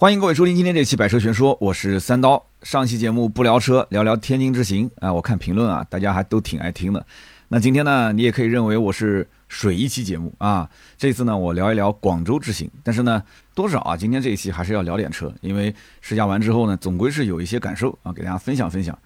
欢迎各位收听今天这期《百车全说》，我是三刀。上期节目不聊车，聊聊天津之行啊，我看评论啊，大家还都挺爱听的。那今天呢，你也可以认为我是水一期节目啊。这次呢，我聊一聊广州之行，但是呢，多少啊，今天这一期还是要聊点车，因为试驾完之后呢，总归是有一些感受啊，给大家分享分享。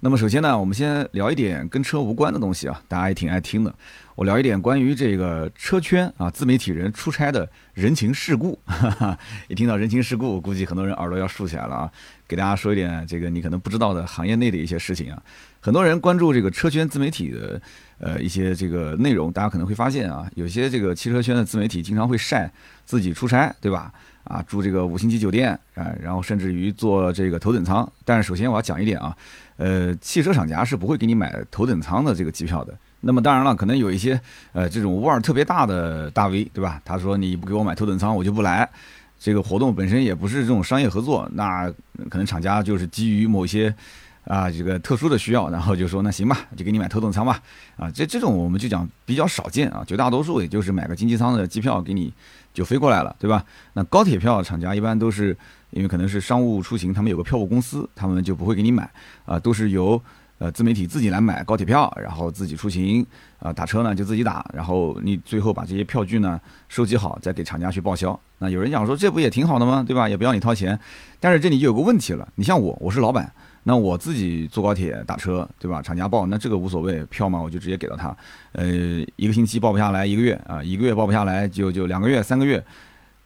那么首先呢，我们先聊一点跟车无关的东西啊，大家也挺爱听的。我聊一点关于这个车圈啊，自媒体人出差的人情世故。哈 哈一听到人情世故，估计很多人耳朵要竖起来了啊。给大家说一点这个你可能不知道的行业内的一些事情啊。很多人关注这个车圈自媒体的呃一些这个内容，大家可能会发现啊，有些这个汽车圈的自媒体经常会晒自己出差，对吧？啊，住这个五星级酒店啊，然后甚至于坐这个头等舱。但是首先我要讲一点啊。呃，汽车厂家是不会给你买头等舱的这个机票的。那么当然了，可能有一些呃这种腕儿特别大的大 V，对吧？他说你不给我买头等舱，我就不来。这个活动本身也不是这种商业合作，那可能厂家就是基于某些啊这个特殊的需要，然后就说那行吧，就给你买头等舱吧。啊，这这种我们就讲比较少见啊，绝大多数也就是买个经济舱的机票给你就飞过来了，对吧？那高铁票厂家一般都是。因为可能是商务出行，他们有个票务公司，他们就不会给你买，啊，都是由呃自媒体自己来买高铁票，然后自己出行，啊，打车呢就自己打，然后你最后把这些票据呢收集好，再给厂家去报销。那有人讲说这不也挺好的吗？对吧？也不要你掏钱。但是这里就有个问题了，你像我，我是老板，那我自己坐高铁打车，对吧？厂家报，那这个无所谓，票嘛我就直接给到他。呃，一个星期报不下来，一个月啊，一个月报不下来就就两个月、三个月。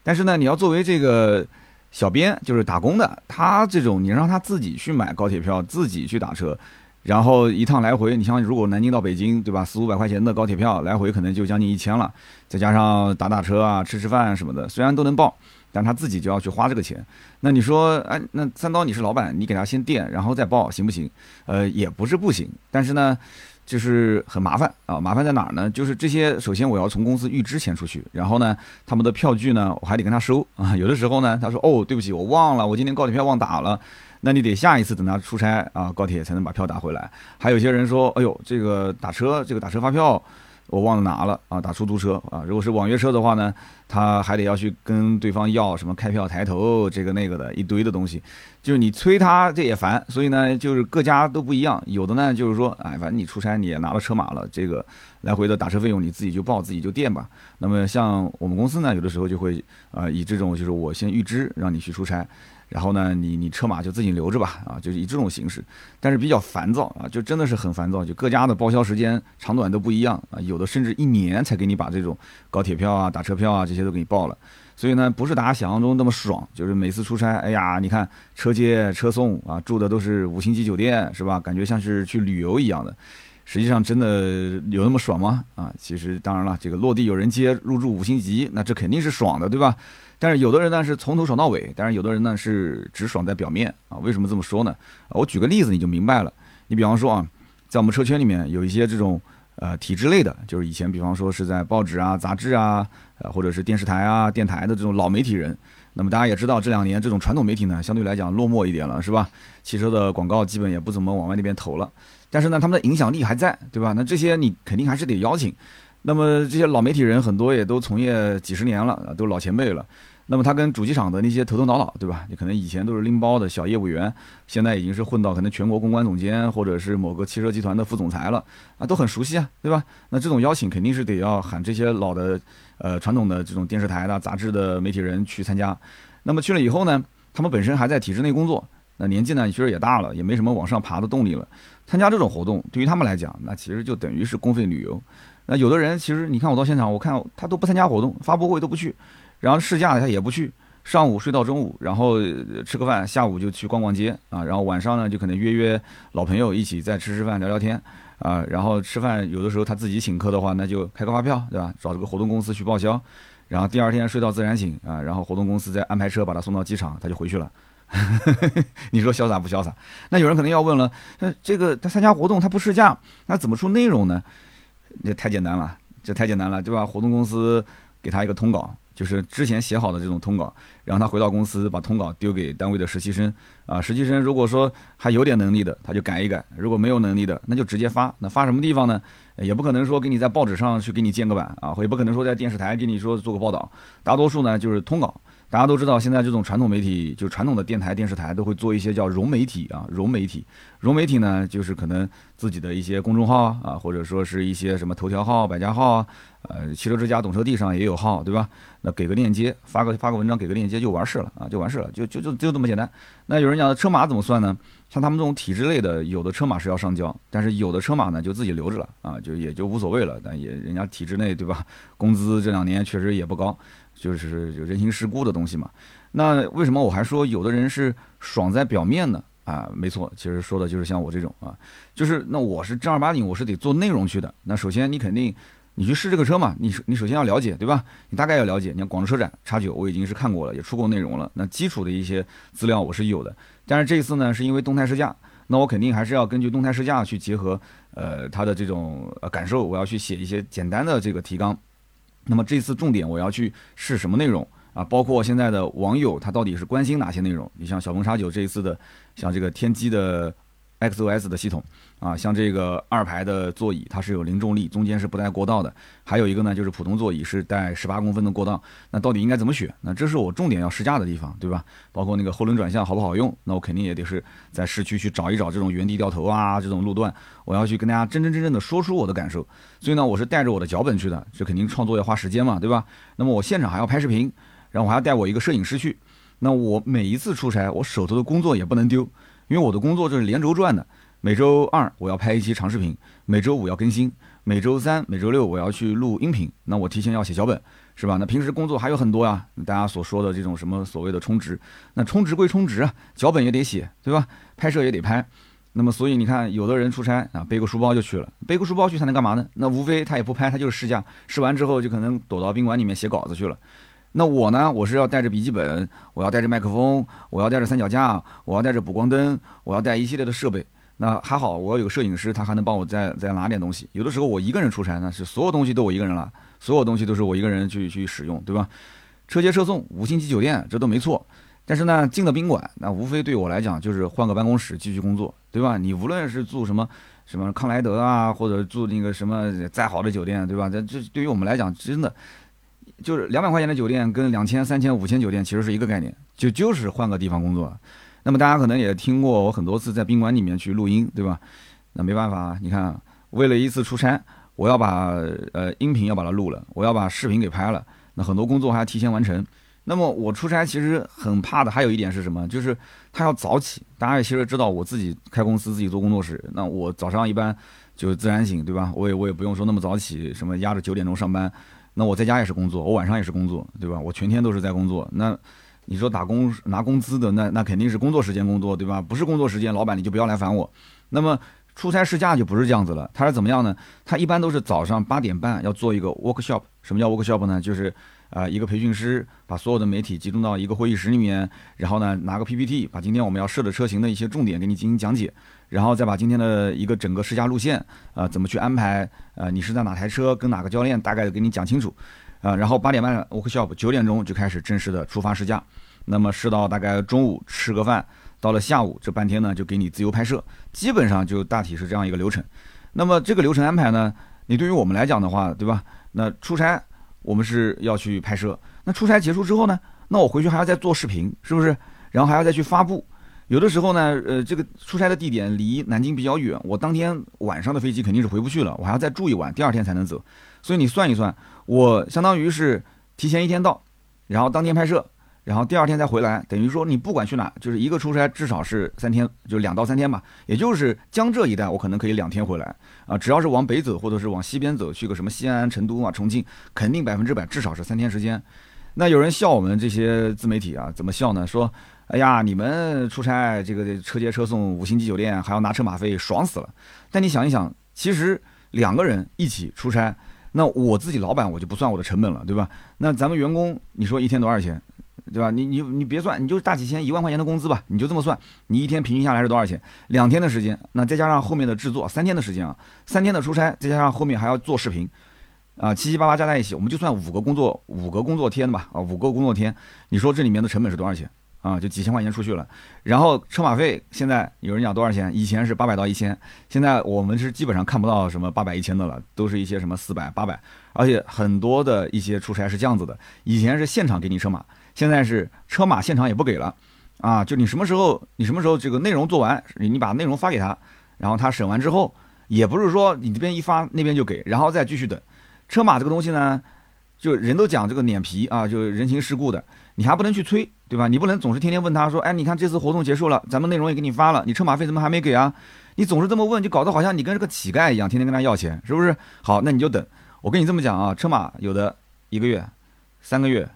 但是呢，你要作为这个。小编就是打工的，他这种你让他自己去买高铁票，自己去打车，然后一趟来回，你像如果南京到北京，对吧？四五百块钱的高铁票来回可能就将近一千了，再加上打打车啊、吃吃饭什么的，虽然都能报，但他自己就要去花这个钱。那你说，哎，那三刀你是老板，你给他先垫，然后再报，行不行？呃，也不是不行，但是呢。就是很麻烦啊，麻烦在哪儿呢？就是这些，首先我要从公司预支钱出去，然后呢，他们的票据呢，我还得跟他收啊。有的时候呢，他说哦，对不起，我忘了，我今天高铁票忘打了，那你得下一次等他出差啊，高铁才能把票打回来。还有些人说，哎呦，这个打车，这个打车发票。我忘了拿了啊，打出租车啊，如果是网约车的话呢，他还得要去跟对方要什么开票抬头这个那个的一堆的东西，就是你催他这也烦，所以呢，就是各家都不一样，有的呢就是说，哎，反正你出差你也拿了车马了，这个来回的打车费用你自己就报自己就垫吧。那么像我们公司呢，有的时候就会啊以这种就是我先预支让你去出差。然后呢，你你车马就自己留着吧，啊，就是以这种形式，但是比较烦躁啊，就真的是很烦躁，就各家的报销时间长短都不一样啊，有的甚至一年才给你把这种高铁票啊、打车票啊这些都给你报了，所以呢，不是大家想象中那么爽，就是每次出差，哎呀，你看车接车送啊，住的都是五星级酒店，是吧？感觉像是去旅游一样的，实际上真的有那么爽吗？啊，其实当然了，这个落地有人接，入住五星级，那这肯定是爽的，对吧？但是有的人呢是从头爽到尾，但是有的人呢是只爽在表面啊。为什么这么说呢？我举个例子你就明白了。你比方说啊，在我们车圈里面有一些这种呃体制类的，就是以前比方说是在报纸啊、杂志啊，呃或者是电视台啊、电台的这种老媒体人。那么大家也知道，这两年这种传统媒体呢相对来讲落寞一点了，是吧？汽车的广告基本也不怎么往外那边投了。但是呢，他们的影响力还在，对吧？那这些你肯定还是得邀请。那么这些老媒体人很多也都从业几十年了，都老前辈了。那么他跟主机厂的那些头头脑脑，对吧？你可能以前都是拎包的小业务员，现在已经是混到可能全国公关总监，或者是某个汽车集团的副总裁了啊，都很熟悉啊，对吧？那这种邀请肯定是得要喊这些老的，呃，传统的这种电视台的、杂志的媒体人去参加。那么去了以后呢，他们本身还在体制内工作，那年纪呢其实也大了，也没什么往上爬的动力了。参加这种活动对于他们来讲，那其实就等于是公费旅游。那有的人其实你看我到现场，我看他都不参加活动，发布会都不去。然后试驾他也不去，上午睡到中午，然后吃个饭，下午就去逛逛街啊，然后晚上呢就可能约约老朋友一起再吃吃饭聊聊天啊，然后吃饭有的时候他自己请客的话，那就开个发票对吧？找这个活动公司去报销，然后第二天睡到自然醒啊，然后活动公司再安排车把他送到机场，他就回去了。你说潇洒不潇洒？那有人可能要问了，那这个他参加活动他不试驾，那怎么出内容呢？这太简单了，这太简单了，对吧？活动公司给他一个通稿。就是之前写好的这种通稿，然后他回到公司把通稿丢给单位的实习生啊，实习生如果说还有点能力的，他就改一改；如果没有能力的，那就直接发。那发什么地方呢？也不可能说给你在报纸上去给你建个版啊，也不可能说在电视台给你说做个报道。大多数呢就是通稿，大家都知道，现在这种传统媒体，就传统的电台、电视台都会做一些叫融媒体啊，融媒体。融媒体呢，就是可能自己的一些公众号啊，或者说是一些什么头条号、百家号啊，呃，汽车之家、懂车帝上也有号，对吧？那给个链接，发个发个文章，给个链接就完事了啊，就完事了，就就就就这么简单。那有人讲车马怎么算呢？像他们这种体制类的，有的车马是要上交，但是有的车马呢就自己留着了啊，就也就无所谓了。但也人家体制内对吧？工资这两年确实也不高。就是就人情世故的东西嘛，那为什么我还说有的人是爽在表面呢？啊，没错，其实说的就是像我这种啊，就是那我是正儿八经我是得做内容去的。那首先你肯定你去试这个车嘛，你你首先要了解对吧？你大概要了解。你看广州车展叉九我已经是看过了，也出过内容了。那基础的一些资料我是有的，但是这一次呢是因为动态试驾，那我肯定还是要根据动态试驾去结合呃他的这种呃感受，我要去写一些简单的这个提纲。那么这次重点我要去试什么内容啊？包括现在的网友他到底是关心哪些内容？你像小鹏 X 九这一次的，像这个天玑的。XOS 的系统啊，像这个二排的座椅，它是有零重力，中间是不带过道的。还有一个呢，就是普通座椅是带十八公分的过道。那到底应该怎么选？那这是我重点要试驾的地方，对吧？包括那个后轮转向好不好用？那我肯定也得是在市区去找一找这种原地掉头啊这种路段，我要去跟大家真真正正的说出我的感受。所以呢，我是带着我的脚本去的，这肯定创作要花时间嘛，对吧？那么我现场还要拍视频，然后我还要带我一个摄影师去。那我每一次出差，我手头的工作也不能丢。因为我的工作就是连轴转的，每周二我要拍一期长视频，每周五要更新，每周三、每周六我要去录音频。那我提前要写脚本，是吧？那平时工作还有很多呀，大家所说的这种什么所谓的充值，那充值归充值啊，脚本也得写，对吧？拍摄也得拍。那么所以你看，有的人出差啊，背个书包就去了，背个书包去他能干嘛呢？那无非他也不拍，他就是试驾，试完之后就可能躲到宾馆里面写稿子去了。那我呢？我是要带着笔记本，我要带着麦克风，我要带着三脚架，我要带着补光灯，我要带一系列的设备。那还好，我有摄影师，他还能帮我再再拿点东西。有的时候我一个人出差呢，是所有东西都我一个人了，所有东西都是我一个人去去使用，对吧？车接车送，五星级酒店，这都没错。但是呢，进了宾馆，那无非对我来讲就是换个办公室继续工作，对吧？你无论是住什么什么康莱德啊，或者住那个什么再好的酒店，对吧？这这对于我们来讲，真的。就是两百块钱的酒店跟两千、三千、五千酒店其实是一个概念，就就是换个地方工作。那么大家可能也听过我很多次在宾馆里面去录音，对吧？那没办法，你看，为了一次出差，我要把呃音频要把它录了，我要把视频给拍了，那很多工作还要提前完成。那么我出差其实很怕的，还有一点是什么？就是他要早起。大家也其实知道，我自己开公司，自己做工作室，那我早上一般就自然醒，对吧？我也我也不用说那么早起，什么压着九点钟上班。那我在家也是工作，我晚上也是工作，对吧？我全天都是在工作。那你说打工拿工资的，那那肯定是工作时间工作，对吧？不是工作时间，老板你就不要来烦我。那么出差试驾就不是这样子了，他是怎么样呢？他一般都是早上八点半要做一个 workshop。什么叫 workshop 呢？就是啊，一个培训师把所有的媒体集中到一个会议室里面，然后呢拿个 PPT，把今天我们要试的车型的一些重点给你进行讲解。然后再把今天的一个整个试驾路线，啊，怎么去安排？呃，你是在哪台车，跟哪个教练，大概给你讲清楚，啊，然后八点半 workshop，九点钟就开始正式的出发试驾，那么试到大概中午吃个饭，到了下午这半天呢，就给你自由拍摄，基本上就大体是这样一个流程。那么这个流程安排呢，你对于我们来讲的话，对吧？那出差我们是要去拍摄，那出差结束之后呢，那我回去还要再做视频，是不是？然后还要再去发布。有的时候呢，呃，这个出差的地点离南京比较远，我当天晚上的飞机肯定是回不去了，我还要再住一晚，第二天才能走。所以你算一算，我相当于是提前一天到，然后当天拍摄，然后第二天再回来，等于说你不管去哪，就是一个出差至少是三天，就两到三天吧。也就是江浙一带，我可能可以两天回来啊。只要是往北走或者是往西边走，去个什么西安、成都啊、重庆，肯定百分之百至少是三天时间。那有人笑我们这些自媒体啊，怎么笑呢？说。哎呀，你们出差这个车接车送五星级酒店还要拿车马费，爽死了。但你想一想，其实两个人一起出差，那我自己老板我就不算我的成本了，对吧？那咱们员工，你说一天多少钱，对吧？你你你别算，你就大几千、一万块钱的工资吧，你就这么算，你一天平均下来是多少钱？两天的时间，那再加上后面的制作，三天的时间啊，三天的出差，再加上后面还要做视频，啊，七七八八加在一起，我们就算五个工作五个工作天吧，啊，五个工作天，你说这里面的成本是多少钱？啊，就几千块钱出去了，然后车马费现在有人讲多少钱？以前是八百到一千，现在我们是基本上看不到什么八百一千的了，都是一些什么四百、八百，而且很多的一些出差是这样子的，以前是现场给你车马，现在是车马现场也不给了，啊，就你什么时候你什么时候这个内容做完，你把内容发给他，然后他审完之后，也不是说你这边一发那边就给，然后再继续等。车马这个东西呢，就人都讲这个脸皮啊，就人情世故的，你还不能去催，对吧？你不能总是天天问他说，哎，你看这次活动结束了，咱们内容也给你发了，你车马费怎么还没给啊？你总是这么问，就搞得好像你跟这个乞丐一样，天天跟他要钱，是不是？好，那你就等。我跟你这么讲啊，车马有的一个月、三个月、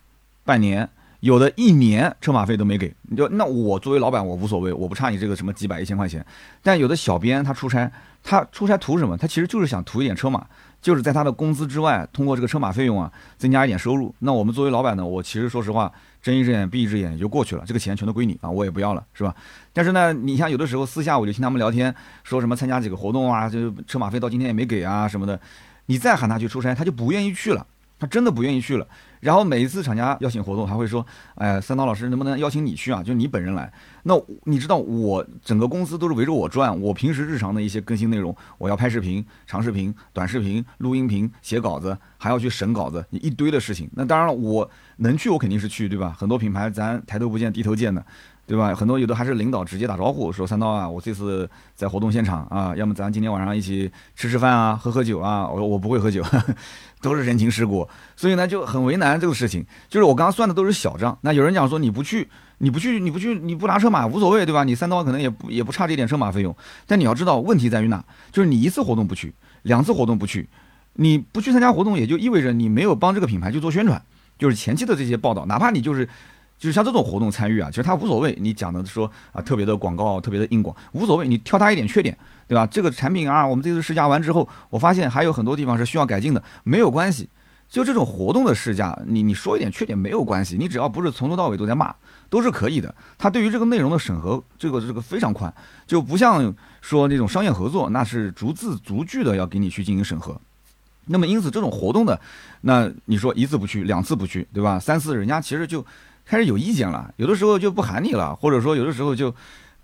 半年，有的一年车马费都没给。你就那我作为老板，我无所谓，我不差你这个什么几百一千块钱。但有的小编他出差，他出差图什么？他其实就是想图一点车马，就是在他的工资之外，通过这个车马费用啊，增加一点收入。那我们作为老板呢，我其实说实话。睁一只眼闭一只眼也就过去了，这个钱全都归你啊，我也不要了，是吧？但是呢，你像有的时候私下我就听他们聊天，说什么参加几个活动啊，就车马费到今天也没给啊什么的，你再喊他去出差，他就不愿意去了。他真的不愿意去了，然后每一次厂家邀请活动，还会说：“哎，三刀老师能不能邀请你去啊？就你本人来。”那你知道我整个公司都是围着我转，我平时日常的一些更新内容，我要拍视频、长视频、短视频、录音频、写稿子，还要去审稿子，一堆的事情。那当然了，我能去我肯定是去，对吧？很多品牌咱抬头不见低头见的。对吧？很多有的还是领导直接打招呼说：“三刀啊，我这次在活动现场啊，要么咱今天晚上一起吃吃饭啊，喝喝酒啊。”我说我不会喝酒，都是人情世故，所以呢就很为难这个事情。就是我刚刚算的都是小账。那有人讲说你不去，你不去，你不去，你不拿车马无所谓，对吧？你三刀可能也不也不差这点车马费用。但你要知道问题在于哪？就是你一次活动不去，两次活动不去，你不去参加活动，也就意味着你没有帮这个品牌去做宣传。就是前期的这些报道，哪怕你就是。就是像这种活动参与啊，其实他无所谓。你讲的说啊，特别的广告，特别的硬广，无所谓。你挑他一点缺点，对吧？这个产品啊，我们这次试驾完之后，我发现还有很多地方是需要改进的，没有关系。就这种活动的试驾，你你说一点缺点没有关系，你只要不是从头到尾都在骂，都是可以的。他对于这个内容的审核，这个这个非常宽，就不像说那种商业合作，那是逐字逐句的要给你去进行审核。那么因此这种活动的，那你说一次不去，两次不去，对吧？三次人家其实就。开始有意见了，有的时候就不喊你了，或者说有的时候就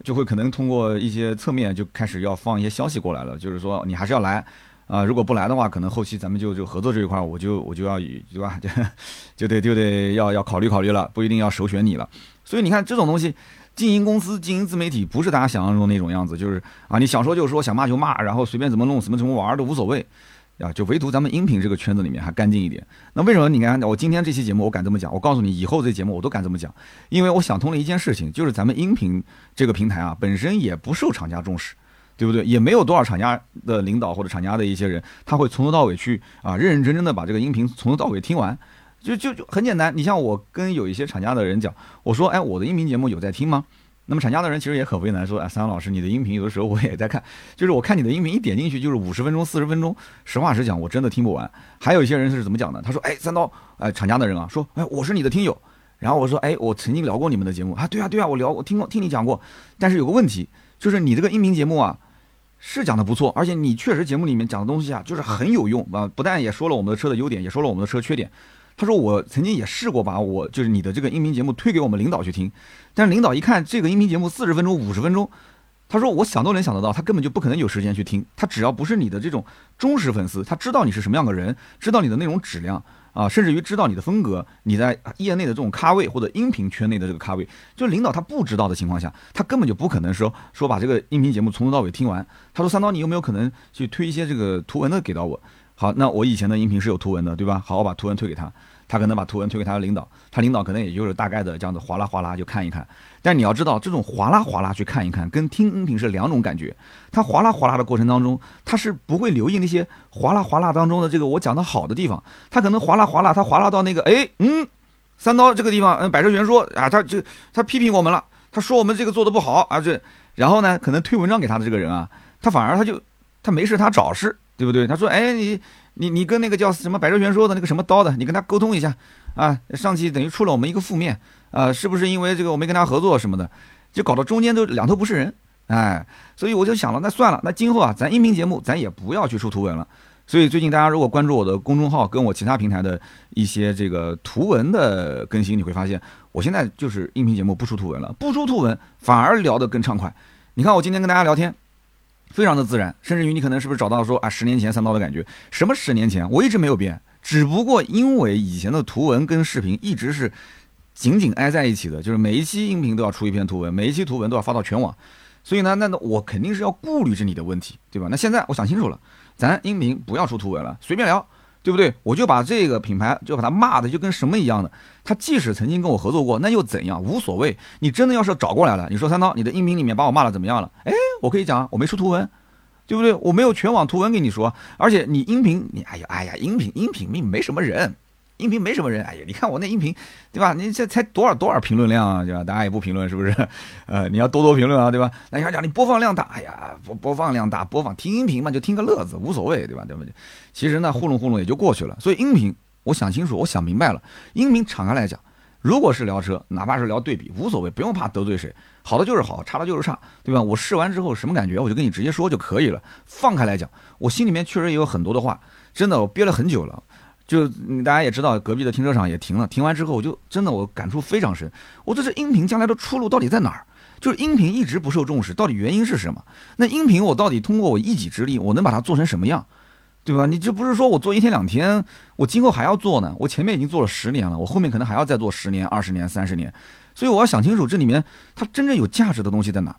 就会可能通过一些侧面就开始要放一些消息过来了，就是说你还是要来啊，如果不来的话，可能后期咱们就就合作这一块，我就我就要以对吧，就 就得就得要要考虑考虑了，不一定要首选你了。所以你看这种东西，经营公司、经营自媒体，不是大家想象中那种样子，就是啊，你想说就说，想骂就骂，然后随便怎么弄，怎么怎么玩都无所谓。啊，就唯独咱们音频这个圈子里面还干净一点。那为什么你看我今天这期节目我敢这么讲？我告诉你，以后这节目我都敢这么讲，因为我想通了一件事情，就是咱们音频这个平台啊，本身也不受厂家重视，对不对？也没有多少厂家的领导或者厂家的一些人，他会从头到尾去啊，认认真真的把这个音频从头到尾听完。就就就很简单，你像我跟有一些厂家的人讲，我说，哎，我的音频节目有在听吗？那么厂家的人其实也很为难，说啊，三阳老师，你的音频有的时候我也在看，就是我看你的音频一点进去就是五十分钟、四十分钟，实话实讲，我真的听不完。还有一些人是怎么讲的？他说，哎，三刀，哎，厂家的人啊，说，哎，我是你的听友，然后我说，哎，我曾经聊过你们的节目啊，对啊，对啊，我聊，我听过，听你讲过，但是有个问题，就是你这个音频节目啊，是讲的不错，而且你确实节目里面讲的东西啊，就是很有用啊，不但也说了我们的车的优点，也说了我们的车缺点。他说我曾经也试过把我就是你的这个音频节目推给我们领导去听，但是领导一看这个音频节目四十分钟五十分钟，他说我想都能想得到，他根本就不可能有时间去听。他只要不是你的这种忠实粉丝，他知道你是什么样的人，知道你的内容质量啊，甚至于知道你的风格，你在业内的这种咖位或者音频圈内的这个咖位，就领导他不知道的情况下，他根本就不可能说说把这个音频节目从头到尾听完。他说三刀，你有没有可能去推一些这个图文的给到我？好，那我以前的音频是有图文的，对吧？好，我把图文推给他，他可能把图文推给他的领导，他领导可能也就是大概的这样子哗啦哗啦就看一看。但你要知道，这种哗啦哗啦去看一看，跟听音频是两种感觉。他哗啦哗啦的过程当中，他是不会留意那些哗啦哗啦当中的这个我讲的好的地方。他可能哗啦哗啦，他哗啦到那个哎嗯，三刀这个地方，嗯，百车全说啊，他就他批评我们了，他说我们这个做的不好啊，这然后呢，可能推文章给他的这个人啊，他反而他就他没事他找事。对不对？他说：“哎，你你你跟那个叫什么百车全说的那个什么刀的，你跟他沟通一下啊。上期等于出了我们一个负面啊，是不是因为这个我没跟他合作什么的，就搞到中间都两头不是人，哎，所以我就想了，那算了，那今后啊，咱音频节目咱也不要去出图文了。所以最近大家如果关注我的公众号，跟我其他平台的一些这个图文的更新，你会发现，我现在就是音频节目不出图文了，不出图文反而聊得更畅快。你看我今天跟大家聊天。”非常的自然，甚至于你可能是不是找到说啊十年前三刀的感觉？什么十年前？我一直没有变，只不过因为以前的图文跟视频一直是紧紧挨在一起的，就是每一期音频都要出一篇图文，每一期图文都要发到全网。所以呢，那那我肯定是要顾虑着你的问题，对吧？那现在我想清楚了，咱音频不要出图文了，随便聊，对不对？我就把这个品牌就把他骂的就跟什么一样的。他即使曾经跟我合作过，那又怎样？无所谓。你真的要是找过来了，你说三刀，你的音频里面把我骂的怎么样了？哎，我可以讲，我没出图文，对不对？我没有全网图文给你说，而且你音频，你哎呀哎呀，音频音频没没什么人。音频没什么人，哎呀，你看我那音频，对吧？你这才多少多少评论量啊，对吧？大家也不评论，是不是？呃，你要多多评论啊，对吧？那你要讲你播放量大，哎呀，播播放量大，播放听音频嘛，就听个乐子，无所谓，对吧？对不对？其实呢，糊弄糊弄也就过去了。所以音频，我想清楚，我想明白了。音频敞开来讲，如果是聊车，哪怕是聊对比，无所谓，不用怕得罪谁。好的就是好，差的就是差，对吧？我试完之后什么感觉，我就跟你直接说就可以了。放开来讲，我心里面确实也有很多的话，真的我憋了很久了。就大家也知道，隔壁的停车场也停了。停完之后，我就真的我感触非常深。我这是音频将来的出路到底在哪儿？就是音频一直不受重视，到底原因是什么？那音频我到底通过我一己之力，我能把它做成什么样，对吧？你这不是说我做一天两天，我今后还要做呢？我前面已经做了十年了，我后面可能还要再做十年、二十年、三十年。所以我要想清楚，这里面它真正有价值的东西在哪？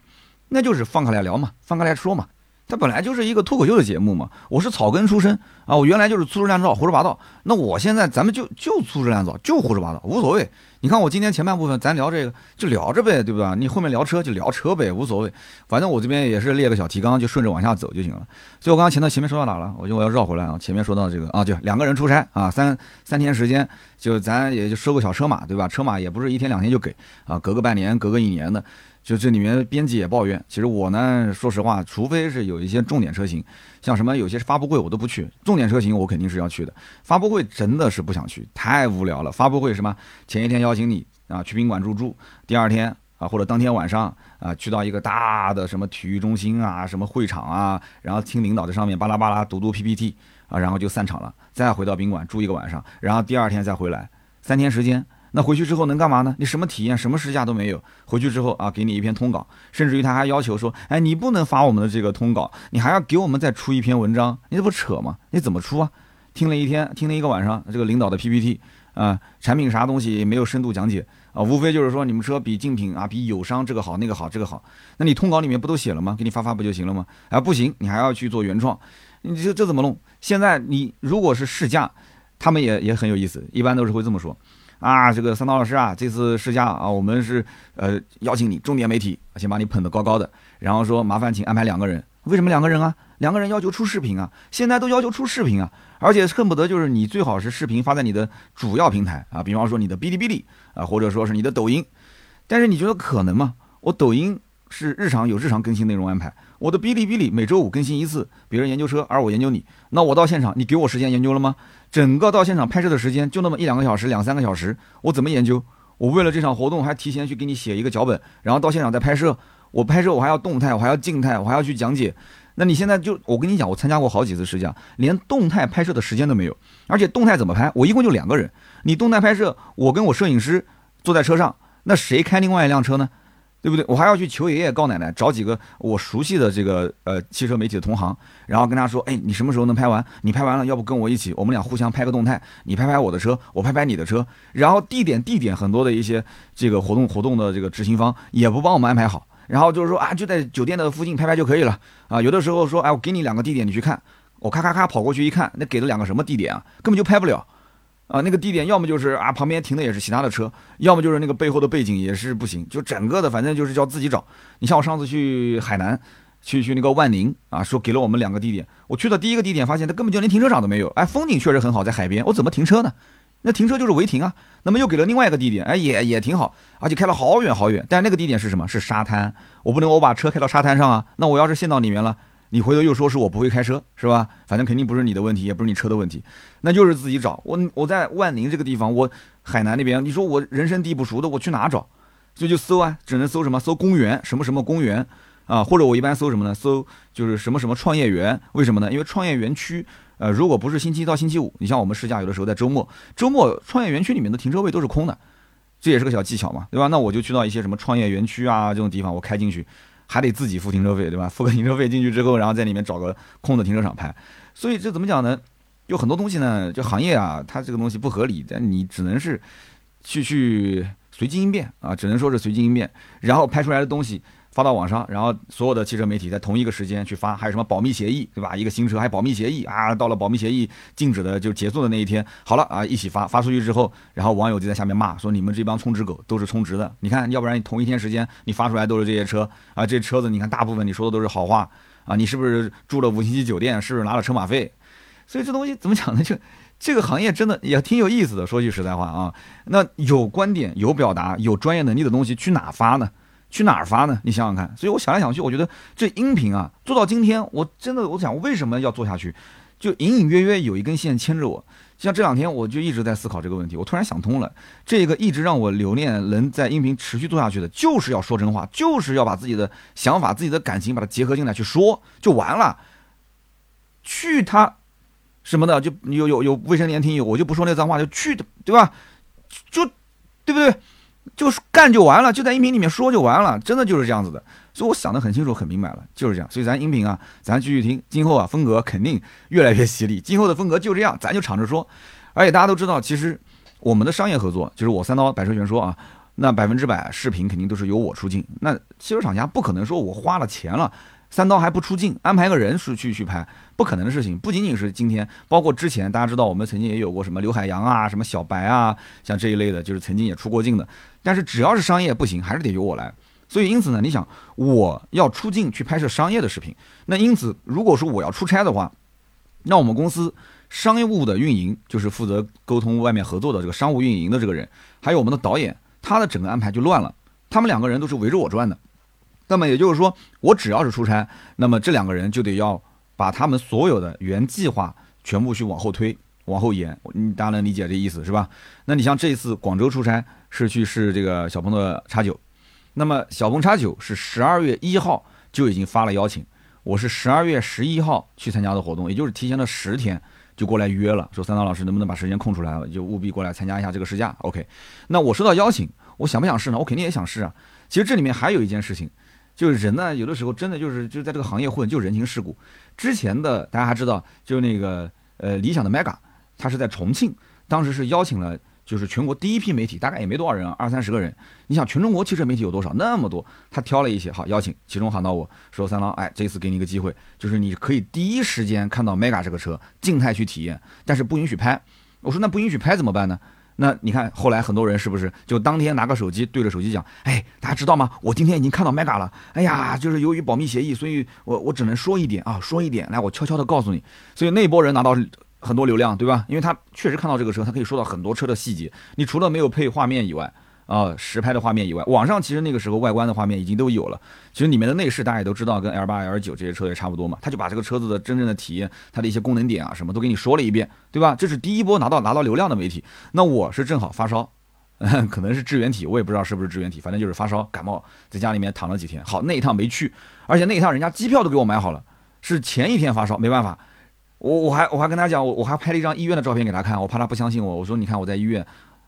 那就是放开来聊嘛，放开来说嘛。它本来就是一个脱口秀的节目嘛，我是草根出身啊，我原来就是粗制滥造、胡说八道。那我现在咱们就就粗制滥造，就胡说八道，无所谓。你看我今天前半部分咱聊这个就聊着呗，对不对？你后面聊车就聊车呗，无所谓。反正我这边也是列个小提纲，就顺着往下走就行了。所以我刚刚前头前面说到哪了？我就我要绕回来啊，前面说到这个啊，就两个人出差啊，三三天时间，就咱也就收个小车马，对吧？车马也不是一天两天就给啊，隔个半年，隔个一年的。就这里面编辑也抱怨，其实我呢，说实话，除非是有一些重点车型，像什么有些发布会我都不去，重点车型我肯定是要去的。发布会真的是不想去，太无聊了。发布会什么？前一天邀请你啊去宾馆入住，第二天啊或者当天晚上啊去到一个大的什么体育中心啊什么会场啊，然后听领导在上面巴拉巴拉读读 PPT 啊，然后就散场了，再回到宾馆住一个晚上，然后第二天再回来，三天时间。那回去之后能干嘛呢？你什么体验、什么试驾都没有。回去之后啊，给你一篇通稿，甚至于他还要求说，哎，你不能发我们的这个通稿，你还要给我们再出一篇文章，你这不扯吗？你怎么出啊？听了一天，听了一个晚上，这个领导的 PPT 啊，产品啥东西没有深度讲解啊，无非就是说你们车比竞品啊，比友商这个好那个好这个好，那你通稿里面不都写了吗？给你发发不就行了吗？啊，不行，你还要去做原创，你这这怎么弄？现在你如果是试驾，他们也也很有意思，一般都是会这么说。啊，这个三刀老师啊，这次试驾啊，我们是呃邀请你重点媒体，先把你捧得高高的，然后说麻烦请安排两个人，为什么两个人啊？两个人要求出视频啊，现在都要求出视频啊，而且恨不得就是你最好是视频发在你的主要平台啊，比方说你的哔哩哔哩啊，或者说是你的抖音，但是你觉得可能吗？我抖音是日常有日常更新内容安排。我的哔哩哔哩每周五更新一次，别人研究车，而我研究你。那我到现场，你给我时间研究了吗？整个到现场拍摄的时间就那么一两个小时，两三个小时，我怎么研究？我为了这场活动还提前去给你写一个脚本，然后到现场再拍摄。我拍摄我还要动态，我还要静态，我还要去讲解。那你现在就我跟你讲，我参加过好几次试驾，连动态拍摄的时间都没有。而且动态怎么拍？我一共就两个人，你动态拍摄，我跟我摄影师坐在车上，那谁开另外一辆车呢？对不对？我还要去求爷爷告奶奶，找几个我熟悉的这个呃汽车媒体的同行，然后跟他说：“哎，你什么时候能拍完？你拍完了，要不跟我一起，我们俩互相拍个动态，你拍拍我的车，我拍拍你的车。然后地点地点很多的一些这个活动活动的这个执行方也不帮我们安排好，然后就是说啊，就在酒店的附近拍拍就可以了啊。有的时候说，哎，我给你两个地点，你去看。我咔咔咔跑过去一看，那给了两个什么地点啊？根本就拍不了。”啊，那个地点要么就是啊，旁边停的也是其他的车，要么就是那个背后的背景也是不行，就整个的反正就是叫自己找。你像我上次去海南，去去那个万宁啊，说给了我们两个地点，我去的第一个地点发现它根本就连停车场都没有，哎，风景确实很好，在海边，我怎么停车呢？那停车就是违停啊。那么又给了另外一个地点，哎，也也挺好，而且开了好远好远，但那个地点是什么？是沙滩，我不能我把车开到沙滩上啊，那我要是陷到里面了。你回头又说是我不会开车，是吧？反正肯定不是你的问题，也不是你车的问题，那就是自己找。我我在万宁这个地方，我海南那边，你说我人生地不熟的，我去哪找？所以就搜啊，只能搜什么？搜公园，什么什么公园啊？或者我一般搜什么呢？搜就是什么什么创业园？为什么呢？因为创业园区，呃，如果不是星期一到星期五，你像我们试驾有的时候在周末，周末创业园区里面的停车位都是空的，这也是个小技巧嘛，对吧？那我就去到一些什么创业园区啊这种地方，我开进去。还得自己付停车费，对吧？付个停车费进去之后，然后在里面找个空的停车场拍。所以这怎么讲呢？有很多东西呢，就行业啊，它这个东西不合理，但你只能是去去随机应变啊，只能说是随机应变。然后拍出来的东西发到网上，然后所有的汽车媒体在同一个时间去发，还有什么保密协议，对吧？一个新车还保密协议啊，到了保密协议禁止的就结束的那一天，好了啊，一起发发出去之后，然后网友就在下面骂说你们这帮充值狗都是充值的，你看，要不然同一天时间你发出来都是这些车啊，这车子你看大部分你说的都是好话啊，你是不是住了五星级酒店，是不是拿了车马费？所以这东西怎么讲呢？就。这个行业真的也挺有意思的。说句实在话啊，那有观点、有表达、有专业能力的东西去哪发呢？去哪儿发呢？你想想看。所以我想来想去，我觉得这音频啊，做到今天，我真的我想，为什么要做下去？就隐隐约约有一根线牵着我。像这两天，我就一直在思考这个问题。我突然想通了，这个一直让我留恋能在音频持续做下去的，就是要说真话，就是要把自己的想法、自己的感情把它结合进来去说，就完了。去他。什么的就有有有未成年听友，我就不说那脏话，就去的，对吧？就，对不对？就是干就完了，就在音频里面说就完了，真的就是这样子的。所以我想得很清楚、很明白了，就是这样。所以咱音频啊，咱继续听，今后啊风格肯定越来越犀利。今后的风格就这样，咱就敞着说。而且大家都知道，其实我们的商业合作，就是我三刀百车全说啊，那百分之百视频肯定都是由我出镜。那汽车厂家不可能说我花了钱了。三刀还不出镜，安排个人去去去拍，不可能的事情。不仅仅是今天，包括之前，大家知道我们曾经也有过什么刘海洋啊，什么小白啊，像这一类的，就是曾经也出过镜的。但是只要是商业不行，还是得由我来。所以因此呢，你想我要出镜去拍摄商业的视频，那因此如果说我要出差的话，那我们公司商业务的运营就是负责沟通外面合作的这个商务运营的这个人，还有我们的导演，他的整个安排就乱了。他们两个人都是围着我转的。那么也就是说，我只要是出差，那么这两个人就得要把他们所有的原计划全部去往后推、往后延。你大家能理解这意思是吧？那你像这一次广州出差是去试这个小鹏的叉九，那么小鹏叉九是十二月一号就已经发了邀请，我是十二月十一号去参加的活动，也就是提前了十天就过来约了，说三刀老师能不能把时间空出来了，就务必过来参加一下这个试驾。OK，那我收到邀请，我想不想试呢？我肯定也想试啊。其实这里面还有一件事情。就是人呢，有的时候真的就是就在这个行业混，就人情世故。之前的大家还知道，就那个呃理想的 Mega，他是在重庆，当时是邀请了就是全国第一批媒体，大概也没多少人啊，二三十个人。你想全中国汽车媒体有多少？那么多，他挑了一些好邀请，其中喊到我说三郎，哎，这次给你一个机会，就是你可以第一时间看到 Mega 这个车，静态去体验，但是不允许拍。我说那不允许拍怎么办呢？那你看，后来很多人是不是就当天拿个手机对着手机讲，哎，大家知道吗？我今天已经看到 Mega 了。哎呀，就是由于保密协议，所以我我只能说一点啊，说一点。来，我悄悄的告诉你。所以那波人拿到很多流量，对吧？因为他确实看到这个车，他可以说到很多车的细节。你除了没有配画面以外。啊，实拍的画面以外，网上其实那个时候外观的画面已经都有了。其实里面的内饰大家也都知道，跟 L 八、L 九这些车也差不多嘛。他就把这个车子的真正的体验，它的一些功能点啊，什么都给你说了一遍，对吧？这是第一波拿到拿到流量的媒体。那我是正好发烧，可能是支原体，我也不知道是不是支原体，反正就是发烧感冒，在家里面躺了几天。好，那一趟没去，而且那一趟人家机票都给我买好了，是前一天发烧，没办法。我我还我还跟他讲，我我还拍了一张医院的照片给他看，我怕他不相信我，我说你看我在医院，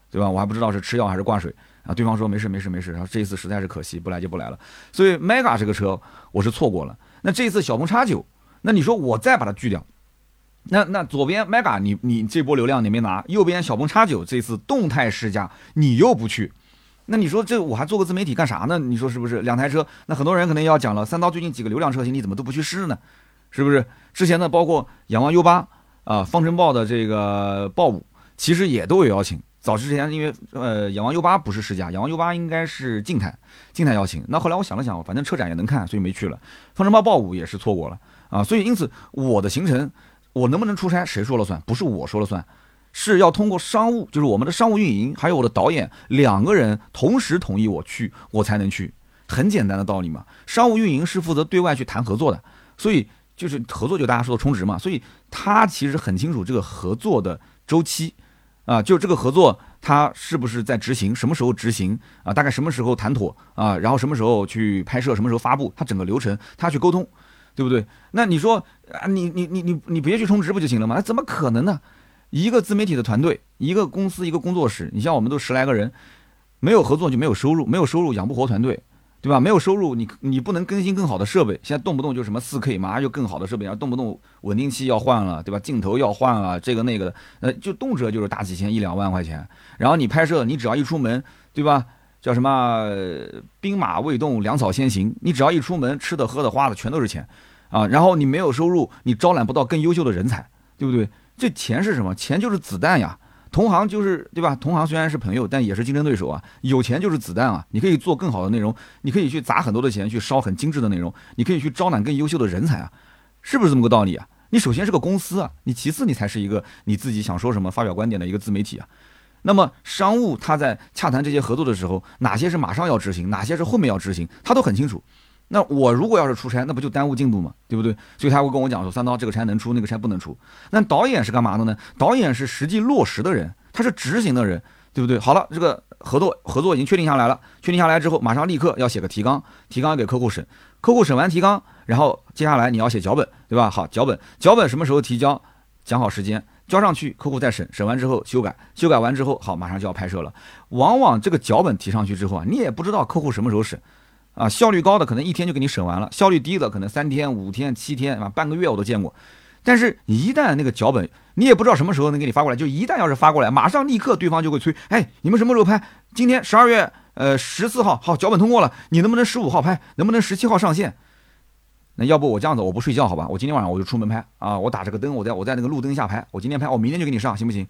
对吧？我还不知道是吃药还是挂水。啊，对方说没事没事没事，然后这一次实在是可惜，不来就不来了。所以 Mega 这个车我是错过了。那这一次小鹏叉九，那你说我再把它拒掉，那那左边 Mega 你你这波流量你没拿，右边小鹏叉九这次动态试驾你又不去，那你说这我还做个自媒体干啥呢？你说是不是？两台车，那很多人可能要讲了，三刀最近几个流量车型你怎么都不去试呢？是不是？之前呢，包括仰望 U 八啊，方程豹的这个豹五，其实也都有邀请。早之前，因为呃，仰望 U 八不是试驾，仰望 U 八应该是静态，静态邀请。那后来我想了想，反正车展也能看，所以没去了。方程豹豹五也是错过了啊，所以因此我的行程，我能不能出差，谁说了算？不是我说了算，是要通过商务，就是我们的商务运营，还有我的导演两个人同时同意我去，我才能去。很简单的道理嘛。商务运营是负责对外去谈合作的，所以就是合作就大家说的充值嘛，所以他其实很清楚这个合作的周期。啊，就这个合作，它是不是在执行？什么时候执行？啊，大概什么时候谈妥？啊，然后什么时候去拍摄？什么时候发布？它整个流程，他去沟通，对不对？那你说啊，你你你你你别去充值不就行了吗？那怎么可能呢？一个自媒体的团队，一个公司，一个工作室，你像我们都十来个人，没有合作就没有收入，没有收入养不活团队。对吧？没有收入，你你不能更新更好的设备。现在动不动就什么四 K，马上就更好的设备，然后动不动稳定器要换了，对吧？镜头要换了，这个那个的，呃，就动辄就是大几千、一两万块钱。然后你拍摄，你只要一出门，对吧？叫什么兵马未动，粮草先行。你只要一出门，吃的、喝的、花的全都是钱啊。然后你没有收入，你招揽不到更优秀的人才，对不对？这钱是什么？钱就是子弹呀。同行就是对吧？同行虽然是朋友，但也是竞争对手啊。有钱就是子弹啊！你可以做更好的内容，你可以去砸很多的钱去烧很精致的内容，你可以去招揽更优秀的人才啊，是不是这么个道理啊？你首先是个公司啊，你其次你才是一个你自己想说什么发表观点的一个自媒体啊。那么商务他在洽谈这些合作的时候，哪些是马上要执行，哪些是后面要执行，他都很清楚。那我如果要是出差，那不就耽误进度吗？对不对？所以他会跟我讲说，三刀这个差能出，那个差不能出。那导演是干嘛的呢？导演是实际落实的人，他是执行的人，对不对？好了，这个合作合作已经确定下来了，确定下来之后，马上立刻要写个提纲，提纲给客户审，客户审完提纲，然后接下来你要写脚本，对吧？好，脚本脚本什么时候提交？讲好时间，交上去，客户再审，审完之后修改，修改完之后，好，马上就要拍摄了。往往这个脚本提上去之后啊，你也不知道客户什么时候审。啊，效率高的可能一天就给你审完了，效率低的可能三天、五天、七天啊，半个月我都见过。但是，一旦那个脚本你也不知道什么时候能给你发过来，就一旦要是发过来，马上立刻对方就会催，哎，你们什么时候拍？今天十二月呃十四号，好，脚本通过了，你能不能十五号拍？能不能十七号上线？那要不我这样子，我不睡觉好吧？我今天晚上我就出门拍啊，我打这个灯，我在我在那个路灯下拍，我今天拍，我明天就给你上，行不行？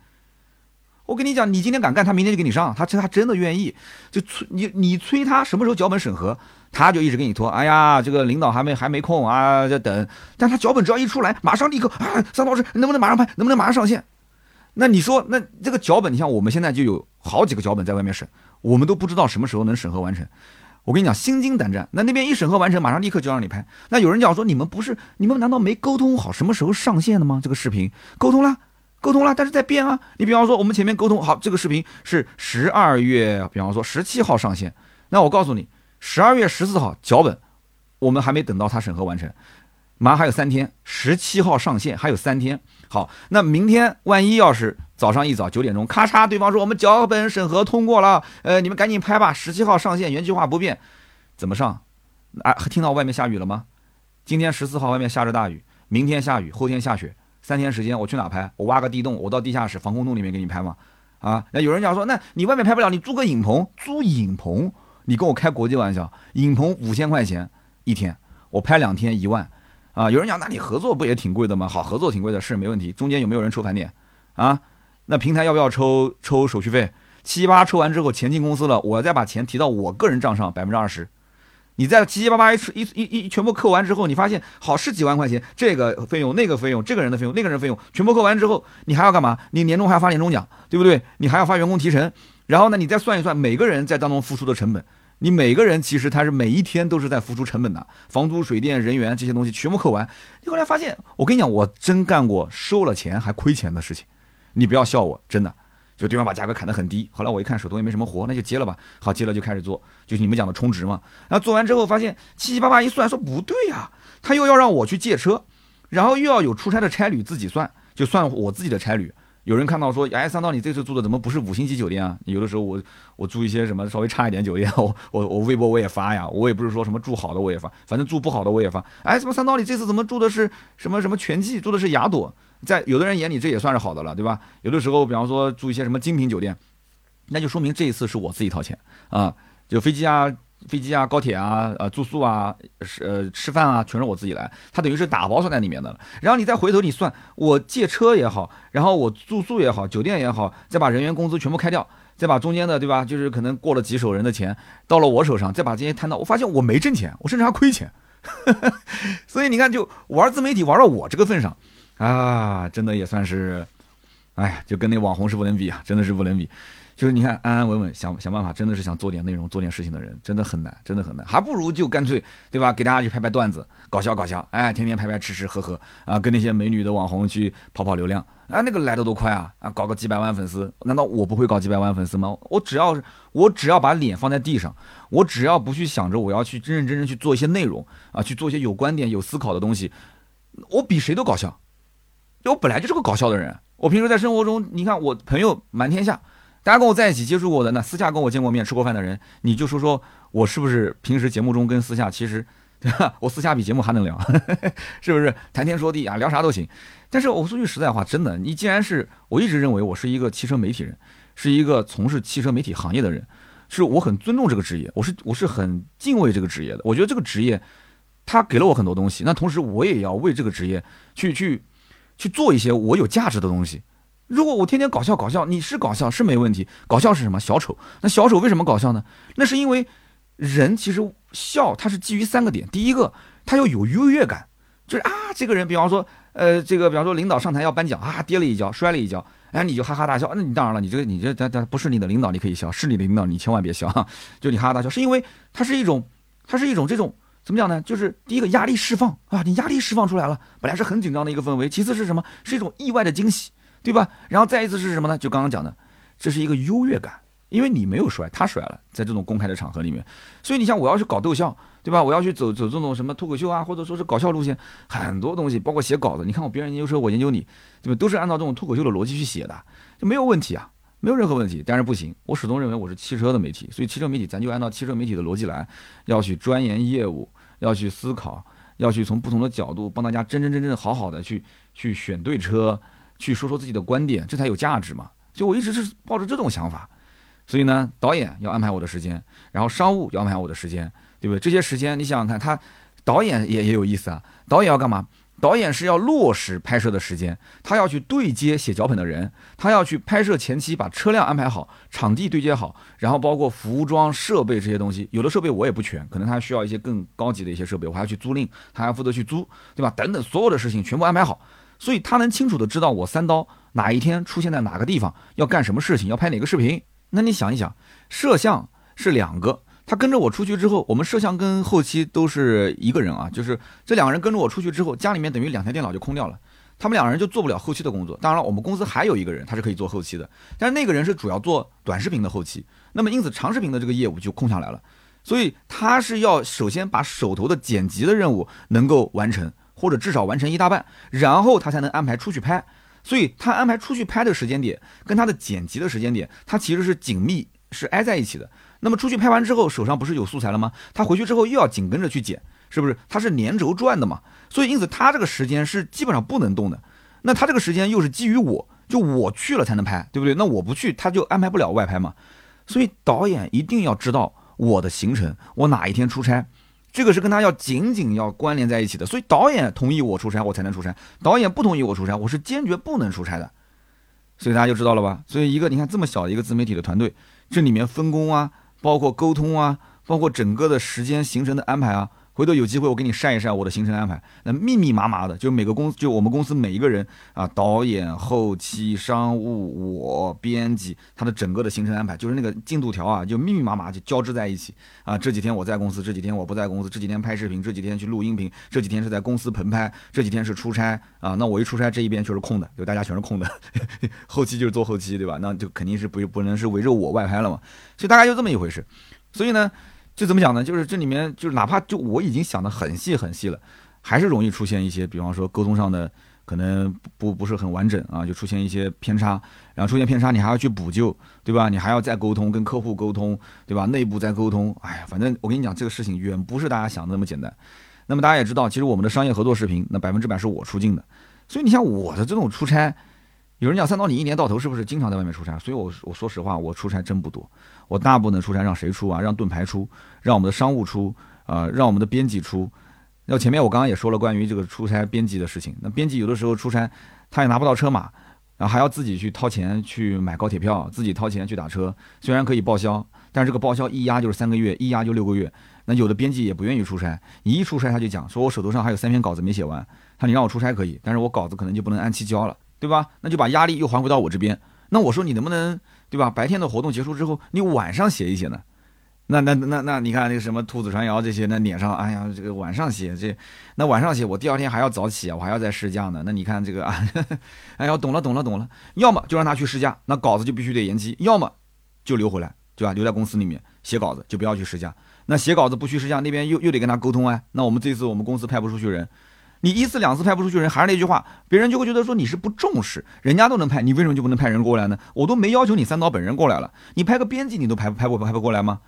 我跟你讲，你今天敢干，他明天就给你上。他他真的愿意，就催你，你催他什么时候脚本审核，他就一直给你拖。哎呀，这个领导还没还没空啊，在等。但他脚本只要一出来，马上立刻啊，三老师能不能马上拍，能不能马上上线？那你说，那这个脚本，你像我们现在就有好几个脚本在外面审，我们都不知道什么时候能审核完成。我跟你讲，心惊胆战。那那边一审核完成，马上立刻就让你拍。那有人讲说，你们不是，你们难道没沟通好什么时候上线的吗？这个视频沟通了。沟通了，但是在变啊！你比方说，我们前面沟通好，这个视频是十二月，比方说十七号上线。那我告诉你，十二月十四号脚本，我们还没等到他审核完成，马上还有三天，十七号上线还有三天。好，那明天万一要是早上一早九点钟，咔嚓，对方说我们脚本审核通过了，呃，你们赶紧拍吧，十七号上线，原计划不变，怎么上？啊，听到外面下雨了吗？今天十四号外面下着大雨，明天下雨，后天下雪。三天时间，我去哪拍？我挖个地洞，我到地下室防空洞里面给你拍吗？啊，那有人讲说，那你外面拍不了，你租个影棚，租影棚，你跟我开国际玩笑？影棚五千块钱一天，我拍两天一万，啊，有人讲，那你合作不也挺贵的吗？好，合作挺贵的，是没问题。中间有没有人抽返点？啊，那平台要不要抽抽手续费？七八抽完之后钱进公司了，我再把钱提到我个人账上百分之二十。你在七七八八一次一一一全部扣完之后，你发现好是几万块钱，这个费用、那个费用、这个人的费用、那个人费用全部扣完之后，你还要干嘛？你年终还要发年终奖，对不对？你还要发员工提成，然后呢，你再算一算每个人在当中付出的成本，你每个人其实他是每一天都是在付出成本的，房租、水电、人员这些东西全部扣完，你后来发现，我跟你讲，我真干过收了钱还亏钱的事情，你不要笑我，真的。就对方把价格砍得很低，后来我一看手头也没什么活，那就接了吧。好，接了就开始做，就是你们讲的充值嘛。然后做完之后发现七七八八一算，说不对呀，他又要让我去借车，然后又要有出差的差旅自己算，就算我自己的差旅。有人看到说，哎，三刀你这次住的怎么不是五星级酒店啊？有的时候我我住一些什么稍微差一点酒店，我我我微博我也发呀，我也不是说什么住好的我也发，反正住不好的我也发。哎，什么三刀你这次怎么住的是什么什么全季，住的是雅朵？在有的人眼里，这也算是好的了，对吧？有的时候，比方说住一些什么精品酒店，那就说明这一次是我自己掏钱啊，就飞机啊、飞机啊、高铁啊、呃住宿啊、呃吃饭啊，全是我自己来，他等于是打包算在里面的了。然后你再回头你算，我借车也好，然后我住宿也好，酒店也好，再把人员工资全部开掉，再把中间的对吧，就是可能过了几手人的钱到了我手上，再把这些摊到，我发现我没挣钱，我甚至还亏钱。所以你看，就玩自媒体玩到我这个份上。啊，真的也算是，哎呀，就跟那网红是不能比啊，真的是不能比。就是你看，安安稳稳想想办法，真的是想做点内容、做点事情的人，真的很难，真的很难。还不如就干脆，对吧？给大家去拍拍段子，搞笑搞笑，哎，天天拍拍吃吃喝喝啊，跟那些美女的网红去跑跑流量啊，那个来的多快啊！啊，搞个几百万粉丝，难道我不会搞几百万粉丝吗？我只要我只要把脸放在地上，我只要不去想着我要去认认真真去做一些内容啊，去做一些有观点、有思考的东西，我比谁都搞笑。我本来就是个搞笑的人，我平时在生活中，你看我朋友满天下，大家跟我在一起接触过的，那私下跟我见过面、吃过饭的人，你就说说我是不是平时节目中跟私下其实，对吧？我私下比节目还能聊，是不是谈天说地啊，聊啥都行。但是我说句实在话，真的，你既然是我一直认为我是一个汽车媒体人，是一个从事汽车媒体行业的人，是我很尊重这个职业，我是我是很敬畏这个职业的。我觉得这个职业，他给了我很多东西，那同时我也要为这个职业去去去做一些我有价值的东西。如果我天天搞笑搞笑，你是搞笑是没问题，搞笑是什么？小丑。那小丑为什么搞笑呢？那是因为人其实笑，它是基于三个点。第一个，他要有优越感，就是啊，这个人，比方说，呃，这个比方说领导上台要颁奖啊，跌了一跤，摔了一跤。哎，你就哈哈大笑，那你当然了，你这个你这咱咱不是你的领导，你可以笑；是你的领导，你千万别笑。就你哈哈大笑，是因为它是一种，它是一种这种怎么讲呢？就是第一个压力释放啊，你压力释放出来了，本来是很紧张的一个氛围。其次是什么？是一种意外的惊喜，对吧？然后再一次是什么呢？就刚刚讲的，这是一个优越感。因为你没有摔，他摔了，在这种公开的场合里面，所以你像我要去搞逗笑，对吧？我要去走走这种什么脱口秀啊，或者说是搞笑路线，很多东西，包括写稿子，你看我别人研究车，我研究你，对吧？都是按照这种脱口秀的逻辑去写的，就没有问题啊，没有任何问题。但是不行，我始终认为我是汽车的媒体，所以汽车媒体咱就按照汽车媒体的逻辑来，要去钻研业务，要去思考，要去从不同的角度帮大家真真正正好好的去去选对车，去说说自己的观点，这才有价值嘛。就我一直是抱着这种想法。所以呢，导演要安排我的时间，然后商务要安排我的时间，对不对？这些时间你想想看，他导演也也有意思啊。导演要干嘛？导演是要落实拍摄的时间，他要去对接写脚本的人，他要去拍摄前期把车辆安排好，场地对接好，然后包括服装设备这些东西。有的设备我也不全，可能他需要一些更高级的一些设备，我还要去租赁，他还要负责去租，对吧？等等，所有的事情全部安排好，所以他能清楚的知道我三刀哪一天出现在哪个地方，要干什么事情，要拍哪个视频。那你想一想，摄像是两个，他跟着我出去之后，我们摄像跟后期都是一个人啊，就是这两个人跟着我出去之后，家里面等于两台电脑就空掉了，他们两个人就做不了后期的工作。当然了，我们公司还有一个人，他是可以做后期的，但是那个人是主要做短视频的后期，那么因此长视频的这个业务就空下来了，所以他是要首先把手头的剪辑的任务能够完成，或者至少完成一大半，然后他才能安排出去拍。所以他安排出去拍的时间点跟他的剪辑的时间点，他其实是紧密是挨在一起的。那么出去拍完之后，手上不是有素材了吗？他回去之后又要紧跟着去剪，是不是？他是连轴转的嘛。所以因此他这个时间是基本上不能动的。那他这个时间又是基于我，就我去了才能拍，对不对？那我不去，他就安排不了外拍嘛。所以导演一定要知道我的行程，我哪一天出差。这个是跟他要紧紧要关联在一起的，所以导演同意我出差，我才能出差；导演不同意我出差，我是坚决不能出差的。所以大家就知道了吧？所以一个你看这么小的一个自媒体的团队，这里面分工啊，包括沟通啊，包括整个的时间行程的安排啊。回头有机会我给你晒一晒我的行程安排，那密密麻麻的，就每个公司就我们公司每一个人啊，导演、后期、商务、我编辑，他的整个的行程安排就是那个进度条啊，就密密麻麻就交织在一起啊。这几天我在公司，这几天我不在公司，这几天拍视频，这几天去录音频，这几天是在公司棚拍，这几天是出差啊。那我一出差，这一边就是空的，就大家全是空的，后期就是做后期，对吧？那就肯定是不不能是围着我外拍了嘛。所以大概就这么一回事。所以呢。就怎么讲呢？就是这里面，就是哪怕就我已经想的很细很细了，还是容易出现一些，比方说沟通上的可能不不是很完整啊，就出现一些偏差，然后出现偏差，你还要去补救，对吧？你还要再沟通，跟客户沟通，对吧？内部再沟通，哎呀，反正我跟你讲，这个事情远不是大家想的那么简单。那么大家也知道，其实我们的商业合作视频，那百分之百是我出镜的，所以你像我的这种出差。有人讲三刀，你一年到头是不是经常在外面出差？所以，我我说实话，我出差真不多。我大部分出差让谁出啊？让盾牌出，让我们的商务出，呃，让我们的编辑出。那前面我刚刚也说了关于这个出差编辑的事情。那编辑有的时候出差，他也拿不到车马，然后还要自己去掏钱去买高铁票，自己掏钱去打车。虽然可以报销，但是这个报销一压就是三个月，一压就六个月。那有的编辑也不愿意出差，你一出差他就讲说，我手头上还有三篇稿子没写完。他你让我出差可以，但是我稿子可能就不能按期交了。对吧？那就把压力又还回到我这边。那我说你能不能，对吧？白天的活动结束之后，你晚上写一写呢？那那那那，你看那个什么兔子传谣这些，那脸上，哎呀，这个晚上写这，那晚上写我第二天还要早起啊，我还要再试驾呢。那你看这个啊，哎呀，懂了懂了懂了。要么就让他去试驾，那稿子就必须得延期；要么就留回来，对吧？留在公司里面写稿子，就不要去试驾。那写稿子不去试驾，那边又又得跟他沟通啊。那我们这次我们公司派不出去人。你一次两次派不出去人，还是那句话，别人就会觉得说你是不重视，人家都能派，你为什么就不能派人过来呢？我都没要求你三刀本人过来了，你派个编辑你都派派不派不过来吗？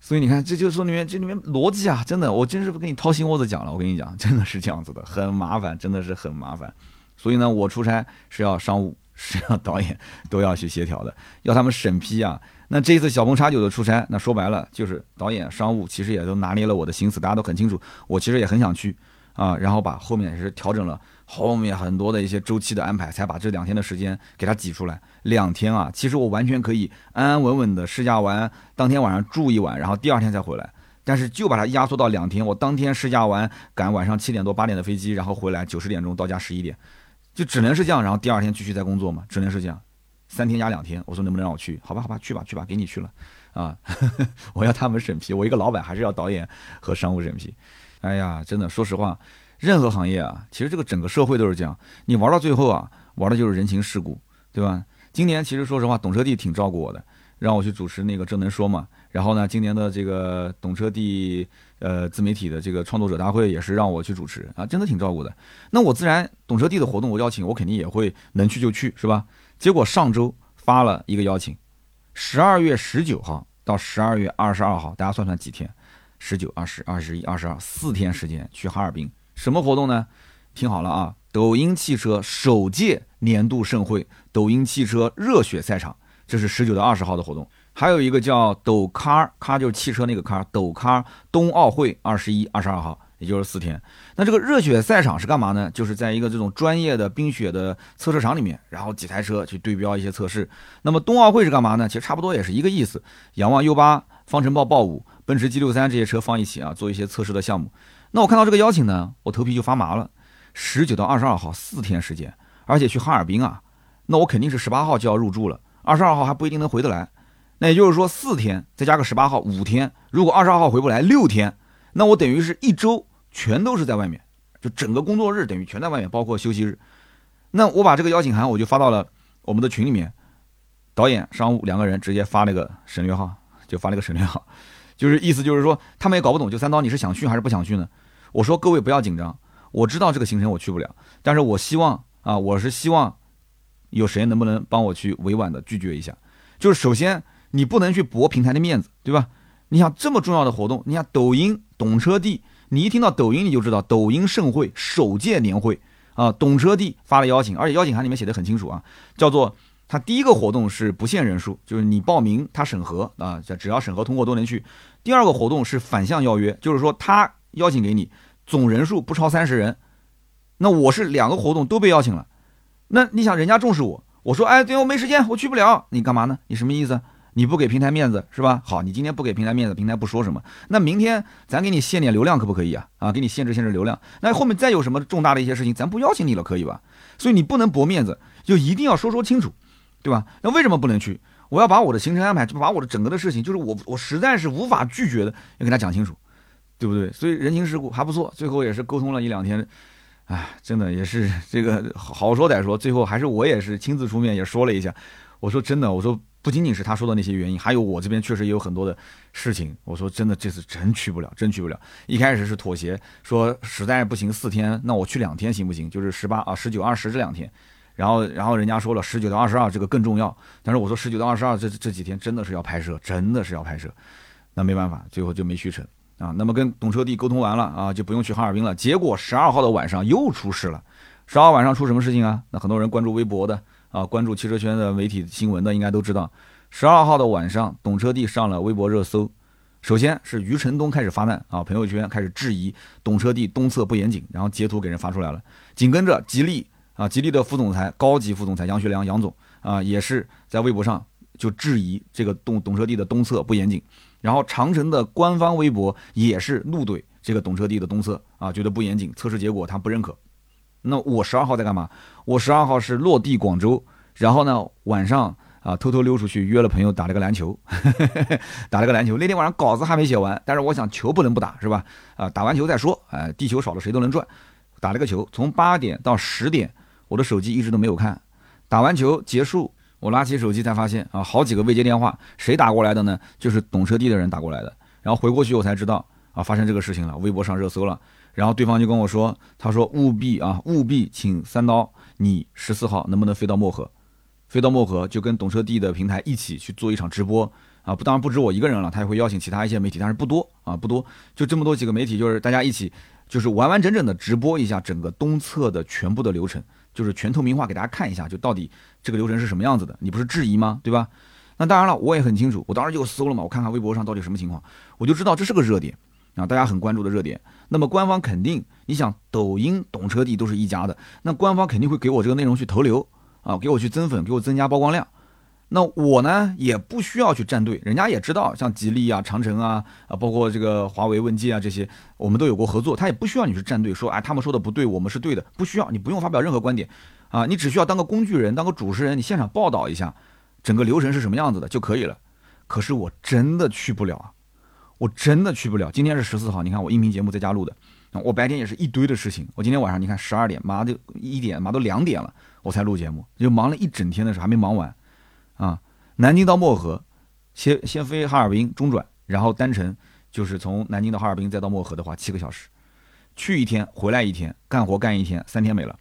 所以你看，这就是说里面这里面逻辑啊，真的，我真是不跟你掏心窝子讲了，我跟你讲，真的是这样子的，很麻烦，真的是很麻烦。所以呢，我出差是要商务，是要导演都要去协调的，要他们审批啊。那这一次小鹏叉九的出差，那说白了就是导演、商务其实也都拿捏了我的心思，大家都很清楚，我其实也很想去啊，然后把后面也是调整了后面很多的一些周期的安排，才把这两天的时间给它挤出来。两天啊，其实我完全可以安安稳稳的试驾完，当天晚上住一晚，然后第二天再回来。但是就把它压缩到两天，我当天试驾完，赶晚上七点多八点的飞机，然后回来九十点钟到家十一点，就只能是这样，然后第二天继续再工作嘛，只能是这样。三天压两天，我说能不能让我去？好吧，好吧，去吧，去吧，给你去了，啊，我要他们审批，我一个老板还是要导演和商务审批。哎呀，真的，说实话，任何行业啊，其实这个整个社会都是这样，你玩到最后啊，玩的就是人情世故，对吧？今年其实说实话，懂车帝挺照顾我的，让我去主持那个正能说嘛。然后呢，今年的这个懂车帝呃自媒体的这个创作者大会也是让我去主持啊，真的挺照顾的。那我自然懂车帝的活动我邀请，我肯定也会能去就去，是吧？结果上周发了一个邀请，十二月十九号到十二月二十二号，大家算算几天？十九、二十、二十一、二十二，四天时间去哈尔滨，什么活动呢？听好了啊，抖音汽车首届年度盛会——抖音汽车热血赛场，这是十九到二十号的活动。还有一个叫抖咖，咖就是汽车那个咖，抖咖冬奥会二十一、二十二号。也就是四天，那这个热血赛场是干嘛呢？就是在一个这种专业的冰雪的测试场里面，然后几台车去对标一些测试。那么冬奥会是干嘛呢？其实差不多也是一个意思。仰望 U 八、方程豹豹五、奔驰 G 六三这些车放一起啊，做一些测试的项目。那我看到这个邀请呢，我头皮就发麻了。十九到二十二号四天时间，而且去哈尔滨啊，那我肯定是十八号就要入住了，二十二号还不一定能回得来。那也就是说四天再加个十八号五天，如果二十二号回不来六天。那我等于是一周全都是在外面，就整个工作日等于全在外面，包括休息日。那我把这个邀请函我就发到了我们的群里面，导演、商务两个人直接发了个省略号，就发了个省略号，就是意思就是说他们也搞不懂，就三刀你是想去还是不想去呢？我说各位不要紧张，我知道这个行程我去不了，但是我希望啊，我是希望有谁能不能帮我去委婉的拒绝一下，就是首先你不能去驳平台的面子，对吧？你想这么重要的活动，你想抖音。懂车帝，你一听到抖音你就知道抖音盛会首届年会啊！懂车帝发了邀请，而且邀请函里面写的很清楚啊，叫做他第一个活动是不限人数，就是你报名他审核啊，只要审核通过都能去。第二个活动是反向邀约，就是说他邀请给你，总人数不超三十人。那我是两个活动都被邀请了，那你想人家重视我，我说哎，对我没时间，我去不了，你干嘛呢？你什么意思？你不给平台面子是吧？好，你今天不给平台面子，平台不说什么。那明天咱给你限点流量可不可以啊？啊，给你限制限制流量。那后面再有什么重大的一些事情，咱不邀请你了，可以吧？所以你不能驳面子，就一定要说说清楚，对吧？那为什么不能去？我要把我的行程安排，就把我的整个的事情，就是我我实在是无法拒绝的，要跟他讲清楚，对不对？所以人情世故还不错，最后也是沟通了一两天，哎，真的也是这个好说歹说，最后还是我也是亲自出面也说了一下，我说真的，我说。不仅仅是他说的那些原因，还有我这边确实也有很多的事情。我说真的，这次真去不了，真去不了。一开始是妥协，说实在不行四天，那我去两天行不行？就是十八啊、十九、二十这两天。然后，然后人家说了十九到二十二这个更重要。但是我说十九到二十二这这几天真的是要拍摄，真的是要拍摄。那没办法，最后就没去成啊。那么跟懂车帝沟通完了啊，就不用去哈尔滨了。结果十二号的晚上又出事了。十二号晚上出什么事情啊？那很多人关注微博的。啊，关注汽车圈的媒体新闻的应该都知道，十二号的晚上，懂车帝上了微博热搜。首先是余承东开始发难啊，朋友圈开始质疑懂车帝东侧不严谨，然后截图给人发出来了。紧跟着吉利啊，吉利的副总裁、高级副总裁杨学良杨总啊，也是在微博上就质疑这个懂懂车帝的东侧不严谨。然后长城的官方微博也是怒怼这个懂车帝的东侧啊，觉得不严谨，测试结果他不认可。那我十二号在干嘛？我十二号是落地广州，然后呢晚上啊偷偷溜出去约了朋友打了个篮球，打了个篮球。那天晚上稿子还没写完，但是我想球不能不打是吧？啊，打完球再说。哎，地球少了谁都能转。打了个球，从八点到十点，我的手机一直都没有看。打完球结束，我拿起手机才发现啊，好几个未接电话，谁打过来的呢？就是懂车帝的人打过来的。然后回过去我才知道啊，发生这个事情了，微博上热搜了。然后对方就跟我说：“他说务必啊，务必请三刀，你十四号能不能飞到漠河？飞到漠河就跟懂车帝的平台一起去做一场直播啊！不，当然不止我一个人了，他也会邀请其他一些媒体，但是不多啊，不多，就这么多几个媒体，就是大家一起，就是完完整整的直播一下整个东侧的全部的流程，就是全透明化给大家看一下，就到底这个流程是什么样子的。你不是质疑吗？对吧？那当然了，我也很清楚，我当时就搜了嘛，我看看微博上到底什么情况，我就知道这是个热点啊，大家很关注的热点。那么官方肯定，你想抖音、懂车帝都是一家的，那官方肯定会给我这个内容去投流啊，给我去增粉，给我增加曝光量。那我呢也不需要去站队，人家也知道，像吉利啊、长城啊啊，包括这个华为问界啊这些，我们都有过合作，他也不需要你去站队，说哎他们说的不对，我们是对的，不需要，你不用发表任何观点啊，你只需要当个工具人，当个主持人，你现场报道一下。整个流程是什么样子的就可以了，可是我真的去不了啊，我真的去不了。今天是十四号，你看我音频节目在家录的，我白天也是一堆的事情。我今天晚上你看十二点，马上就一点，马上都两点了，我才录节目，就忙了一整天的事还没忙完啊。南京到漠河，先先飞哈尔滨中转，然后单程就是从南京到哈尔滨再到漠河的话七个小时，去一天回来一天，干活干一天，三天没了。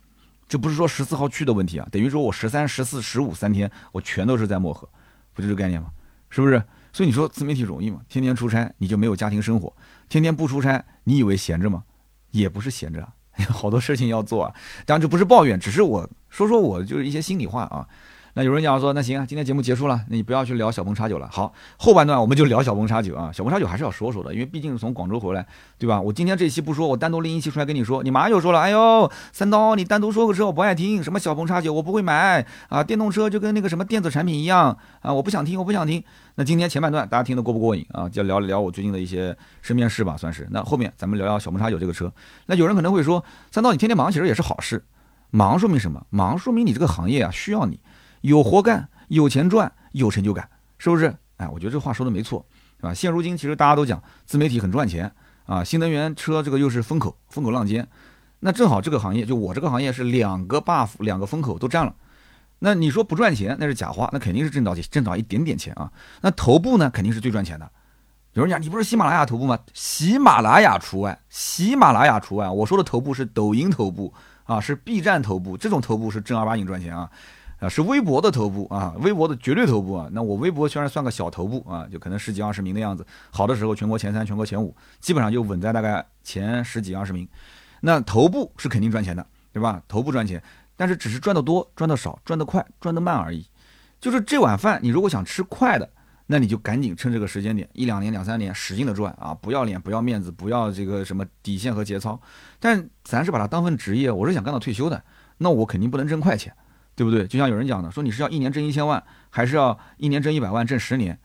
这不是说十四号去的问题啊，等于说我十三、十四、十五三天，我全都是在漠河，不就这概念吗？是不是？所以你说自媒体容易吗？天天出差你就没有家庭生活，天天不出差你以为闲着吗？也不是闲着，好多事情要做啊。当然这不是抱怨，只是我说说我就是一些心里话啊。那有人讲说，那行啊，今天节目结束了，那你不要去聊小鹏叉九了。好，后半段我们就聊小鹏叉九啊。小鹏叉九还是要说说的，因为毕竟是从广州回来，对吧？我今天这期不说，我单独拎一期出来跟你说，你马上又说了，哎呦，三刀，你单独说个车我不爱听，什么小鹏叉九我不会买啊，电动车就跟那个什么电子产品一样啊，我不想听，我不想听。那今天前半段大家听得过不过瘾啊？就聊一聊我最近的一些身边事吧，算是。那后面咱们聊聊小鹏叉九这个车。那有人可能会说，三刀你天天忙其实也是好事，忙说明什么？忙说明你这个行业啊需要你。有活干，有钱赚，有成就感，是不是？哎，我觉得这话说的没错，是吧？现如今其实大家都讲自媒体很赚钱啊，新能源车这个又是风口，风口浪尖，那正好这个行业就我这个行业是两个 buff，两个风口都占了。那你说不赚钱那是假话，那肯定是挣到挣到一点点钱啊。那头部呢肯定是最赚钱的。有人讲你不是喜马拉雅头部吗？喜马拉雅除外，喜马拉雅除外。我说的头部是抖音头部啊，是 B 站头部，这种头部是正儿八经赚钱啊。啊，是微博的头部啊，微博的绝对头部啊。那我微博虽然算个小头部啊，就可能十几二十名的样子，好的时候全国前三、全国前五，基本上就稳在大概前十几二十名。那头部是肯定赚钱的，对吧？头部赚钱，但是只是赚得多、赚得少、赚得快、赚得慢而已。就是这碗饭，你如果想吃快的，那你就赶紧趁这个时间点，一两年、两三年，使劲的赚啊！不要脸，不要面子，不要这个什么底线和节操。但咱是把它当份职业，我是想干到退休的，那我肯定不能挣快钱。对不对？就像有人讲的，说你是要一年挣一千万，还是要一年挣一百万挣十年？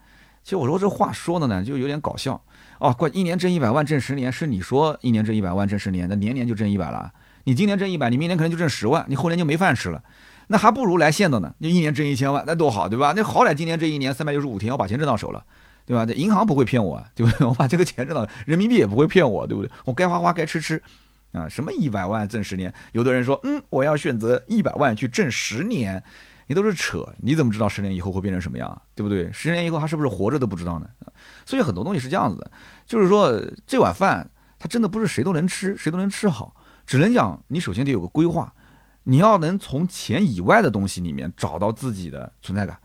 其实我说这话说的呢，就有点搞笑哦。怪一年挣一百万挣十年，是你说一年挣一百万挣十年，那年年就挣一百了。你今年挣一百，你明年可能就挣十万，你后年就没饭吃了。那还不如来现的呢，就一年挣一千万，那多好，对吧？那好歹今年这一年三百六十五天，我把钱挣到手了，对吧？这银行不会骗我，对不对？我把这个钱挣到，人民币也不会骗我，对不对？我该花花，该吃吃。啊，什么一百万挣十年？有的人说，嗯，我要选择一百万去挣十年，你都是扯，你怎么知道十年以后会变成什么样，对不对？十年以后他是不是活着都不知道呢？所以很多东西是这样子的，就是说这碗饭它真的不是谁都能吃，谁都能吃好，只能讲你首先得有个规划，你要能从钱以外的东西里面找到自己的存在感，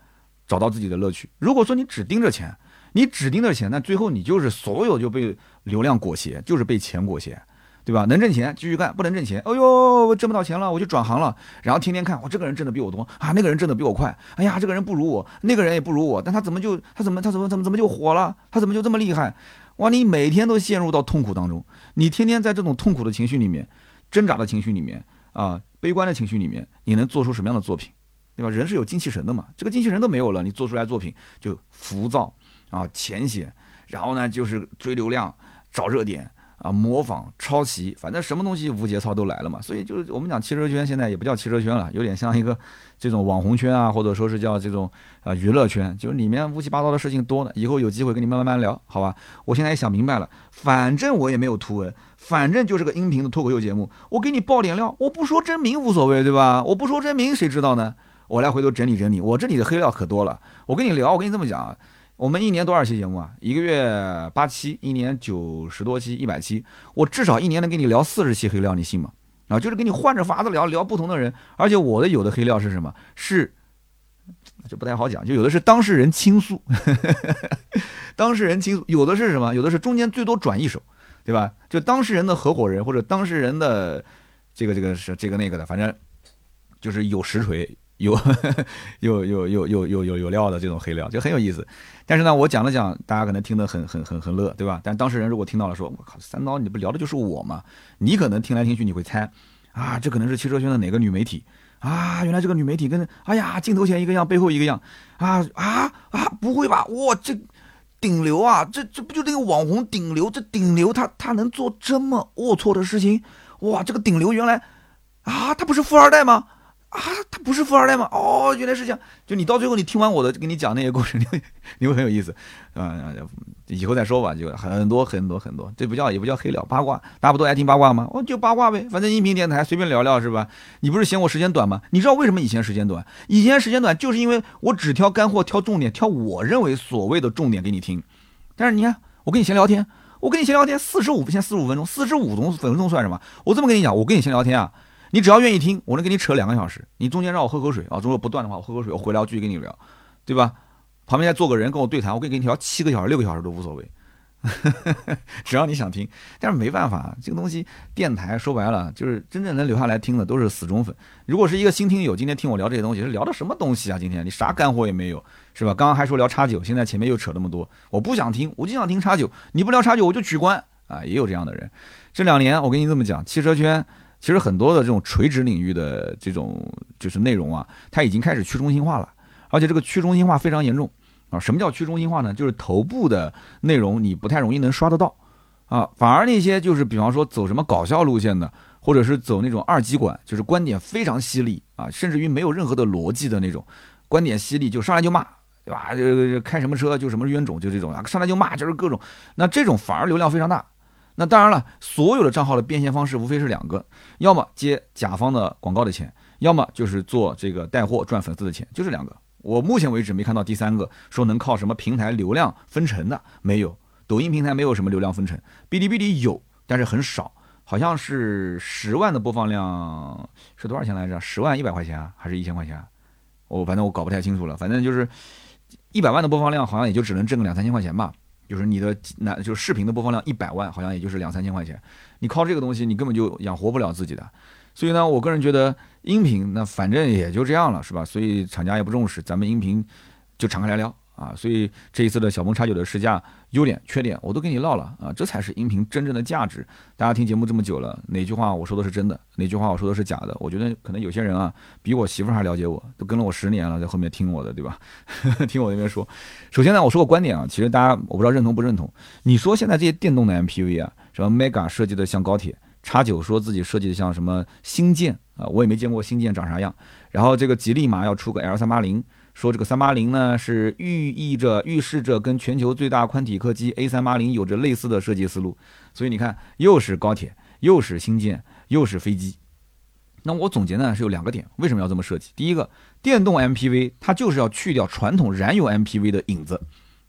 找到自己的乐趣。如果说你只盯着钱，你只盯着钱，那最后你就是所有就被流量裹挟，就是被钱裹挟。对吧？能挣钱继续干，不能挣钱，哎呦，挣不到钱了，我就转行了。然后天天看，我这个人挣的比我多啊，那个人挣的比我快。哎呀，这个人不如我，那个人也不如我，但他怎么就他怎么他怎么怎么怎么就火了？他怎么就这么厉害？哇，你每天都陷入到痛苦当中，你天天在这种痛苦的情绪里面，挣扎的情绪里面啊，悲观的情绪里面，你能做出什么样的作品？对吧？人是有精气神的嘛，这个精气神都没有了，你做出来作品就浮躁啊，浅显，然后呢就是追流量，找热点。啊，模仿、抄袭，反正什么东西无节操都来了嘛。所以就是我们讲汽车圈，现在也不叫汽车圈了，有点像一个这种网红圈啊，或者说是叫这种啊娱乐圈，就是里面乌七八糟的事情多呢。以后有机会跟你们慢慢聊，好吧？我现在也想明白了，反正我也没有图文，反正就是个音频的脱口秀节目，我给你爆点料，我不说真名无所谓，对吧？我不说真名，谁知道呢？我来回头整理整理，我这里的黑料可多了。我跟你聊，我跟你这么讲啊。我们一年多少期节目啊？一个月八期，一年九十多期，一百期。我至少一年能给你聊四十期黑料，你信吗？啊，就是给你换着法子聊聊不同的人。而且我的有的黑料是什么？是就不太好讲，就有的是当事人倾诉，当事人倾诉。有的是什么？有的是中间最多转一手，对吧？就当事人的合伙人或者当事人的这个这个是这个那个的，反正就是有实锤有 有有有有有有有料的这种黑料，就很有意思。但是呢，我讲了讲，大家可能听得很很很很乐，对吧？但当事人如果听到了，说“我靠，三刀，你不聊的就是我吗？”你可能听来听去，你会猜，啊，这可能是汽车圈的哪个女媒体啊？原来这个女媒体跟，哎呀，镜头前一个样，背后一个样，啊啊啊！不会吧？哇，这顶流啊，这这不就那个网红顶流？这顶流他他能做这么龌龊的事情？哇，这个顶流原来啊，他不是富二代吗？啊，他不是富二代吗？哦，原来是这样。就你到最后，你听完我的跟你讲那些故事，你会你会很有意思，啊，以后再说吧。就很多很多很多，这不叫也不叫黑料八卦，大家不都爱听八卦吗？哦，就八卦呗，反正音频电台随便聊聊是吧？你不是嫌我时间短吗？你知道为什么以前时间短？以前时间短就是因为我只挑干货，挑重点，挑我认为所谓的重点给你听。但是你看，我跟你闲聊天，我跟你闲聊天四十五，先四十五分钟，四十五分钟算什么？我这么跟你讲，我跟你闲聊天啊。你只要愿意听，我能给你扯两个小时。你中间让我喝口水啊，如果不断的话，我喝口水，我回来我继续跟你聊，对吧？旁边再坐个人跟我对谈，我可以给你聊七个小时、六个小时都无所谓，只要你想听。但是没办法，这个东西电台说白了就是真正能留下来听的都是死忠粉。如果是一个新听友，今天听我聊这些东西，是聊的什么东西啊？今天你啥干货也没有，是吧？刚刚还说聊叉九，现在前面又扯那么多，我不想听，我就想听叉九。你不聊叉九，我就取关啊！也有这样的人。这两年我跟你这么讲，汽车圈。其实很多的这种垂直领域的这种就是内容啊，它已经开始去中心化了，而且这个去中心化非常严重啊。什么叫去中心化呢？就是头部的内容你不太容易能刷得到啊，反而那些就是比方说走什么搞笑路线的，或者是走那种二极管，就是观点非常犀利啊，甚至于没有任何的逻辑的那种观点犀利，就上来就骂，对吧？就开什么车就什么冤种，就这种啊，上来就骂就是各种，那这种反而流量非常大。那当然了，所有的账号的变现方式无非是两个，要么接甲方的广告的钱，要么就是做这个带货赚粉丝的钱，就这两个。我目前为止没看到第三个说能靠什么平台流量分成的，没有。抖音平台没有什么流量分成，哔哩哔哩有，但是很少，好像是十万的播放量是多少钱来着？十万一百块钱还是一千块钱？我反正我搞不太清楚了，反正就是一百万的播放量，好像也就只能挣个两三千块钱吧。就是你的那，就是视频的播放量一百万，好像也就是两三千块钱。你靠这个东西，你根本就养活不了自己的。所以呢，我个人觉得音频那反正也就这样了，是吧？所以厂家也不重视，咱们音频就敞开来聊。啊，所以这一次的小鹏叉九的试驾，优点、缺点我都跟你唠了啊，这才是音频真正的价值。大家听节目这么久了，哪句话我说的是真的，哪句话我说的是假的？我觉得可能有些人啊，比我媳妇还了解我，都跟了我十年了，在后面听我的，对吧？听我那边说。首先呢，我说个观点啊，其实大家我不知道认同不认同。你说现在这些电动的 MPV 啊，什么 Mega 设计的像高铁，叉九说自己设计的像什么星舰啊，我也没见过星舰长啥样。然后这个吉利嘛要出个 L 三八零。说这个三八零呢，是寓意着、预示着跟全球最大宽体客机 A 三八零有着类似的设计思路。所以你看，又是高铁，又是新建，又是飞机。那我总结呢是有两个点，为什么要这么设计？第一个，电动 MPV 它就是要去掉传统燃油 MPV 的影子，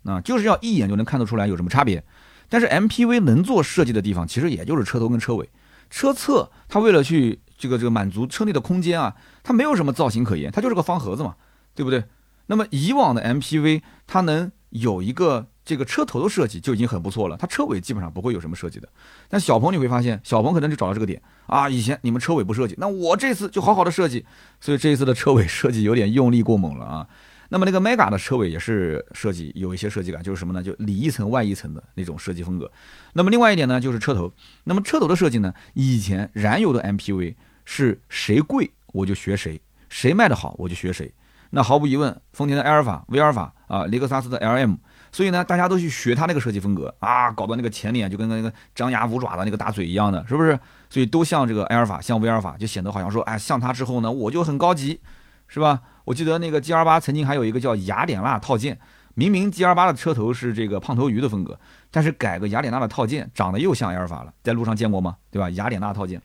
啊，就是要一眼就能看得出来有什么差别。但是 MPV 能做设计的地方，其实也就是车头跟车尾、车侧。它为了去这个这个满足车内的空间啊，它没有什么造型可言，它就是个方盒子嘛，对不对？那么以往的 MPV 它能有一个这个车头的设计就已经很不错了，它车尾基本上不会有什么设计的。但小鹏你会发现，小鹏可能就找到这个点啊，以前你们车尾不设计，那我这次就好好的设计，所以这一次的车尾设计有点用力过猛了啊。那么那个 Mega 的车尾也是设计有一些设计感，就是什么呢？就里一层外一层的那种设计风格。那么另外一点呢，就是车头。那么车头的设计呢，以前燃油的 MPV 是谁贵我就学谁，谁卖的好我就学谁。那毫无疑问，丰田的埃尔法、威尔法啊，雷克萨斯的 LM，所以呢，大家都去学它那个设计风格啊，搞到那个前脸就跟那个张牙舞爪的那个大嘴一样的，是不是？所以都像这个埃尔法，像威尔法，就显得好像说，哎，像它之后呢，我就很高级，是吧？我记得那个 G R 八曾经还有一个叫雅典娜套件，明明 G R 八的车头是这个胖头鱼的风格，但是改个雅典娜的套件，长得又像埃尔法了，在路上见过吗？对吧？雅典娜套件，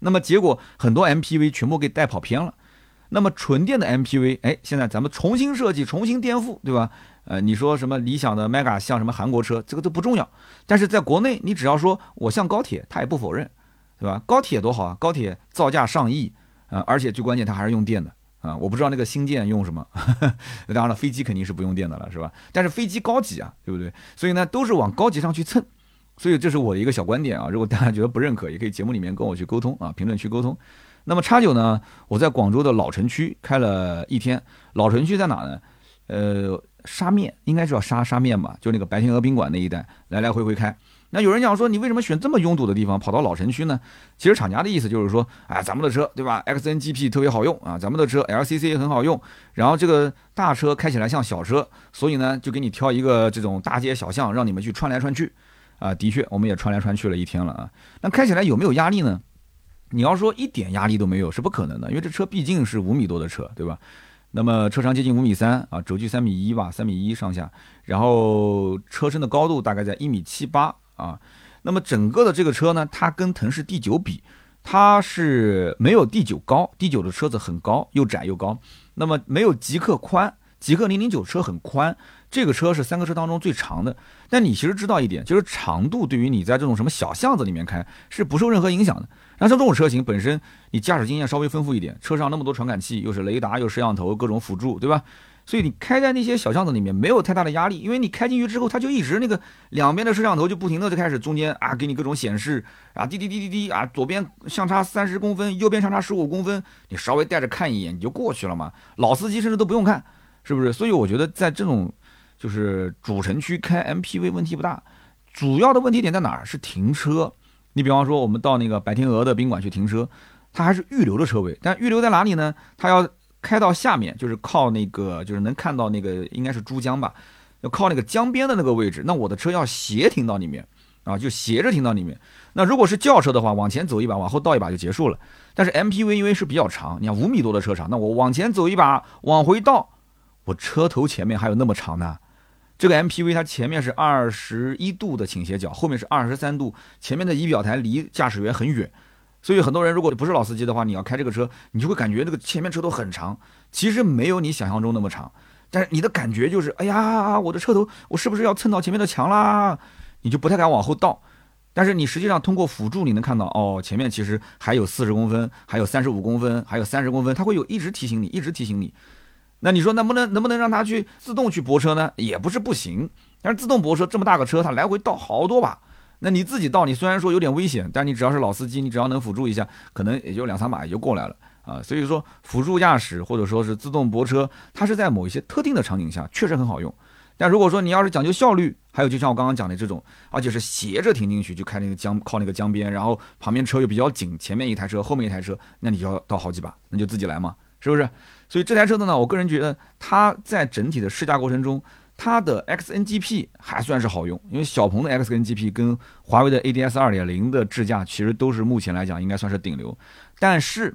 那么结果很多 MPV 全部给带跑偏了。那么纯电的 MPV，哎，现在咱们重新设计、重新颠覆，对吧？呃，你说什么理想的 Mega 像什么韩国车，这个都不重要。但是在国内，你只要说我像高铁，他也不否认，对吧？高铁多好啊，高铁造价上亿啊，而且最关键它还是用电的啊。我不知道那个新建用什么，当然了，飞机肯定是不用电的了，是吧？但是飞机高级啊，对不对？所以呢，都是往高级上去蹭。所以这是我的一个小观点啊。如果大家觉得不认可，也可以节目里面跟我去沟通啊，评论区沟通。那么叉九呢，我在广州的老城区开了一天。老城区在哪呢？呃，沙面应该是叫沙沙面吧，就那个白天鹅宾馆那一带，来来回回开。那有人讲说，你为什么选这么拥堵的地方跑到老城区呢？其实厂家的意思就是说，哎，咱们的车对吧？XNGP 特别好用啊，咱们的车 LCC 很好用，然后这个大车开起来像小车，所以呢，就给你挑一个这种大街小巷，让你们去穿来穿去。啊，的确，我们也穿来穿去了一天了啊。那开起来有没有压力呢？你要说一点压力都没有是不可能的，因为这车毕竟是五米多的车，对吧？那么车长接近五米三啊，轴距三米一吧，三米一上下，然后车身的高度大概在一米七八。啊，那么整个的这个车呢，它跟腾势 D 九比，它是没有 D 九高，D 九的车子很高，又窄又高。那么没有极客宽，极客零零九车很宽，这个车是三个车当中最长的。但你其实知道一点，就是长度对于你在这种什么小巷子里面开是不受任何影响的。然后像这种车型本身，你驾驶经验稍微丰富一点，车上那么多传感器，又是雷达，又摄像头，各种辅助，对吧？所以你开在那些小巷子里面没有太大的压力，因为你开进去之后，它就一直那个两边的摄像头就不停的就开始中间啊给你各种显示啊滴滴滴滴滴啊左边相差三十公分，右边相差十五公分，你稍微带着看一眼你就过去了嘛。老司机甚至都不用看，是不是？所以我觉得在这种就是主城区开 MPV 问题不大，主要的问题点在哪儿？是停车。你比方说我们到那个白天鹅的宾馆去停车，它还是预留的车位，但预留在哪里呢？它要。开到下面就是靠那个，就是能看到那个应该是珠江吧，要靠那个江边的那个位置。那我的车要斜停到里面啊，就斜着停到里面。那如果是轿车的话，往前走一把，往后倒一把就结束了。但是 MPV 因为是比较长，你看五米多的车长，那我往前走一把，往回倒，我车头前面还有那么长呢。这个 MPV 它前面是二十一度的倾斜角，后面是二十三度，前面的仪表台离驾驶员很远。所以很多人如果不是老司机的话，你要开这个车，你就会感觉那个前面车头很长，其实没有你想象中那么长，但是你的感觉就是，哎呀，我的车头我是不是要蹭到前面的墙啦？你就不太敢往后倒。但是你实际上通过辅助你能看到，哦，前面其实还有四十公分，还有三十五公分，还有三十公分，它会有一直提醒你，一直提醒你。那你说能不能能不能让它去自动去泊车呢？也不是不行，但是自动泊车这么大个车，它来回倒好多把。那你自己倒，你虽然说有点危险，但你只要是老司机，你只要能辅助一下，可能也就两三把也就过来了啊。所以说辅助驾驶或者说是自动泊车，它是在某一些特定的场景下确实很好用。但如果说你要是讲究效率，还有就像我刚刚讲的这种，而且是斜着停进去，就开那个江靠那个江边，然后旁边车又比较紧，前面一台车，后面一台车，那你就要倒好几把，那就自己来嘛，是不是？所以这台车子呢，我个人觉得它在整体的试驾过程中。它的 XNGP 还算是好用，因为小鹏的 XNGP 跟华为的 ADS 2.0的智驾其实都是目前来讲应该算是顶流，但是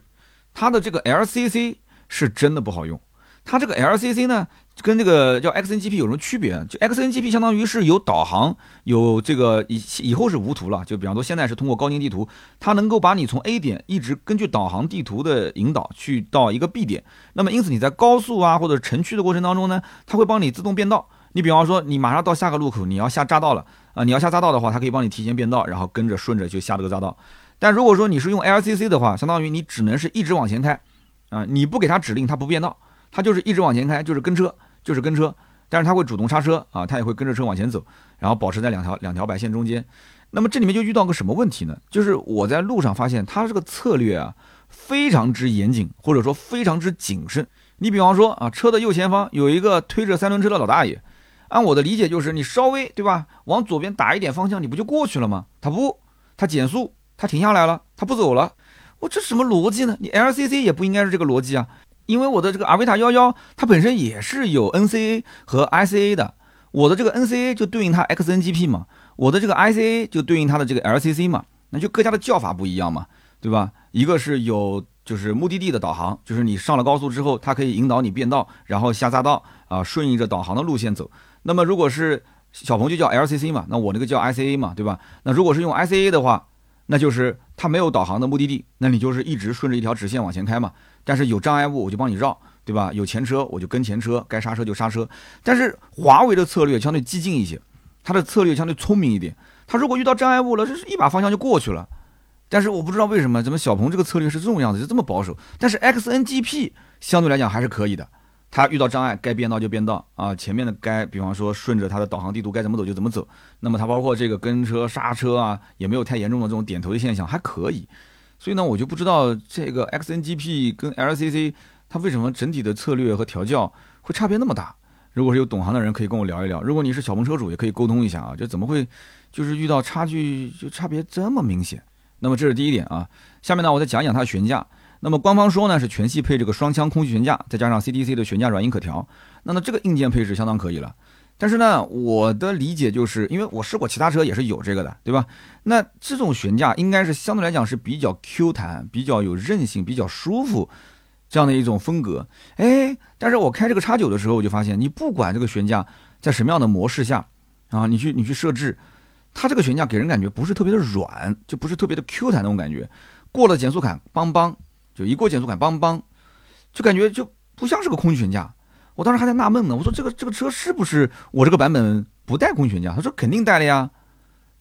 它的这个 LCC 是真的不好用。它这个 LCC 呢，跟这个叫 XNGP 有什么区别？就 XNGP 相当于是有导航，有这个以以后是无图了。就比方说现在是通过高精地图，它能够把你从 A 点一直根据导航地图的引导去到一个 B 点。那么因此你在高速啊或者城区的过程当中呢，它会帮你自动变道。你比方说你马上到下个路口，你要下匝道了啊，你要下匝道的话，它可以帮你提前变道，然后跟着顺着就下这个匝道。但如果说你是用 LCC 的话，相当于你只能是一直往前开啊，你不给它指令，它不变道。它就是一直往前开，就是跟车，就是跟车，但是它会主动刹车啊，它也会跟着车往前走，然后保持在两条两条白线中间。那么这里面就遇到个什么问题呢？就是我在路上发现它这个策略啊非常之严谨，或者说非常之谨慎。你比方说啊，车的右前方有一个推着三轮车的老大爷，按我的理解就是你稍微对吧，往左边打一点方向，你不就过去了吗？他不，他减速，他停下来了，他不走了。我这什么逻辑呢？你 LCC 也不应该是这个逻辑啊。因为我的这个阿维塔幺幺，它本身也是有 NCA 和 ICA 的，我的这个 NCA 就对应它 XNGP 嘛，我的这个 ICA 就对应它的这个 LCC 嘛，那就各家的叫法不一样嘛，对吧？一个是有就是目的地的导航，就是你上了高速之后，它可以引导你变道，然后下匝道啊，顺应着导航的路线走。那么如果是小鹏就叫 LCC 嘛，那我那个叫 ICA 嘛，对吧？那如果是用 ICA 的话，那就是它没有导航的目的地，那你就是一直顺着一条直线往前开嘛。但是有障碍物我就帮你绕，对吧？有前车我就跟前车，该刹车就刹车。但是华为的策略相对激进一些，它的策略相对聪明一点。它如果遇到障碍物了，这是一把方向就过去了。但是我不知道为什么，怎么小鹏这个策略是这种样子，就这么保守。但是 XNGP 相对来讲还是可以的，它遇到障碍该变道就变道啊，前面的该比方说顺着它的导航地图该怎么走就怎么走。那么它包括这个跟车刹车啊，也没有太严重的这种点头的现象，还可以。所以呢，我就不知道这个 XNGP 跟 LCC 它为什么整体的策略和调教会差别那么大。如果是有懂行的人，可以跟我聊一聊；如果你是小鹏车主，也可以沟通一下啊，就怎么会就是遇到差距就差别这么明显？那么这是第一点啊。下面呢，我再讲讲它的悬架。那么官方说呢是全系配这个双腔空气悬架，再加上 CDC 的悬架软硬可调。那么这个硬件配置相当可以了。但是呢，我的理解就是，因为我试过其他车也是有这个的，对吧？那这种悬架应该是相对来讲是比较 Q 弹、比较有韧性、比较舒服这样的一种风格。哎，但是我开这个叉九的时候，我就发现，你不管这个悬架在什么样的模式下啊，你去你去设置，它这个悬架给人感觉不是特别的软，就不是特别的 Q 弹那种感觉。过了减速坎，邦邦，就一过减速坎，邦邦，就感觉就不像是个空气悬架。我当时还在纳闷呢，我说这个这个车是不是我这个版本不带空气悬架？他说肯定带了呀，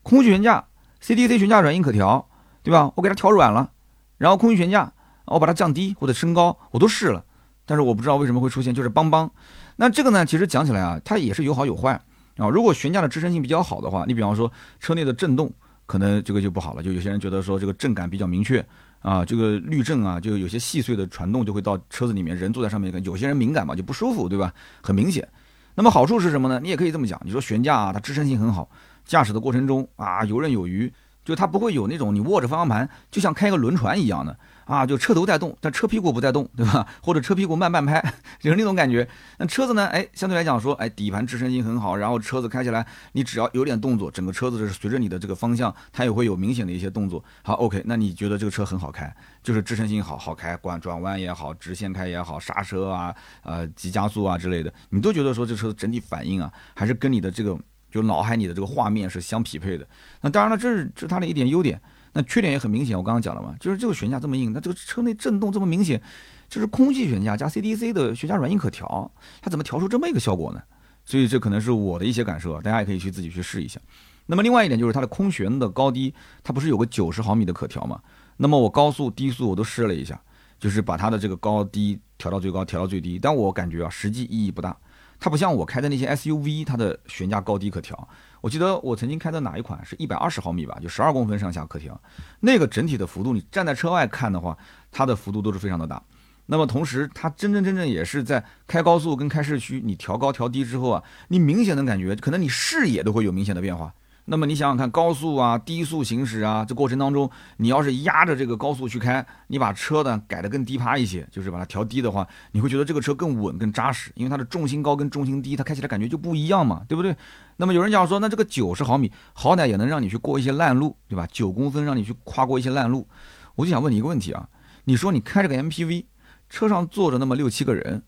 空气悬架，CDC 悬架软硬可调，对吧？我给它调软了，然后空气悬架，我把它降低或者升高，我都试了，但是我不知道为什么会出现就是邦邦。那这个呢，其实讲起来啊，它也是有好有坏啊。如果悬架的支撑性比较好的话，你比方说车内的震动，可能这个就不好了，就有些人觉得说这个震感比较明确。啊，这个滤震啊，就有些细碎的传动就会到车子里面，人坐在上面，有些人敏感嘛，就不舒服，对吧？很明显。那么好处是什么呢？你也可以这么讲，你说悬架啊，它支撑性很好，驾驶的过程中啊游刃有余，就它不会有那种你握着方向盘就像开个轮船一样的。啊，就车头在动，但车屁股不在动，对吧？或者车屁股慢半拍，就是那种感觉。那车子呢？哎，相对来讲说，哎，底盘支撑性很好，然后车子开起来，你只要有点动作，整个车子是随着你的这个方向，它也会有明显的一些动作。好，OK，那你觉得这个车很好开，就是支撑性好，好开，管转弯也好，直线开也好，刹车啊，呃，急加速啊之类的，你都觉得说这车子整体反应啊，还是跟你的这个就脑海里的这个画面是相匹配的。那当然了，这是这是它的一点优点。那缺点也很明显，我刚刚讲了嘛，就是这个悬架这么硬，那这个车内震动这么明显，就是空气悬架加 CDC 的悬架软硬可调，它怎么调出这么一个效果呢？所以这可能是我的一些感受，大家也可以去自己去试一下。那么另外一点就是它的空悬的高低，它不是有个九十毫米的可调嘛？那么我高速低速我都试了一下，就是把它的这个高低调到最高，调到最低，但我感觉啊，实际意义不大。它不像我开的那些 SUV，它的悬架高低可调。我记得我曾经开的哪一款是一百二十毫米吧，就十二公分上下客厅。那个整体的幅度，你站在车外看的话，它的幅度都是非常的大。那么同时，它真真正正也是在开高速跟开市区，你调高调低之后啊，你明显的感觉，可能你视野都会有明显的变化。那么你想想看，高速啊、低速行驶啊，这过程当中，你要是压着这个高速去开，你把车呢改的更低趴一些，就是把它调低的话，你会觉得这个车更稳、更扎实，因为它的重心高跟重心低，它开起来感觉就不一样嘛，对不对？那么有人讲说，那这个九十毫米好歹也能让你去过一些烂路，对吧？九公分让你去跨过一些烂路，我就想问你一个问题啊，你说你开这个 MPV，车上坐着那么六七个人，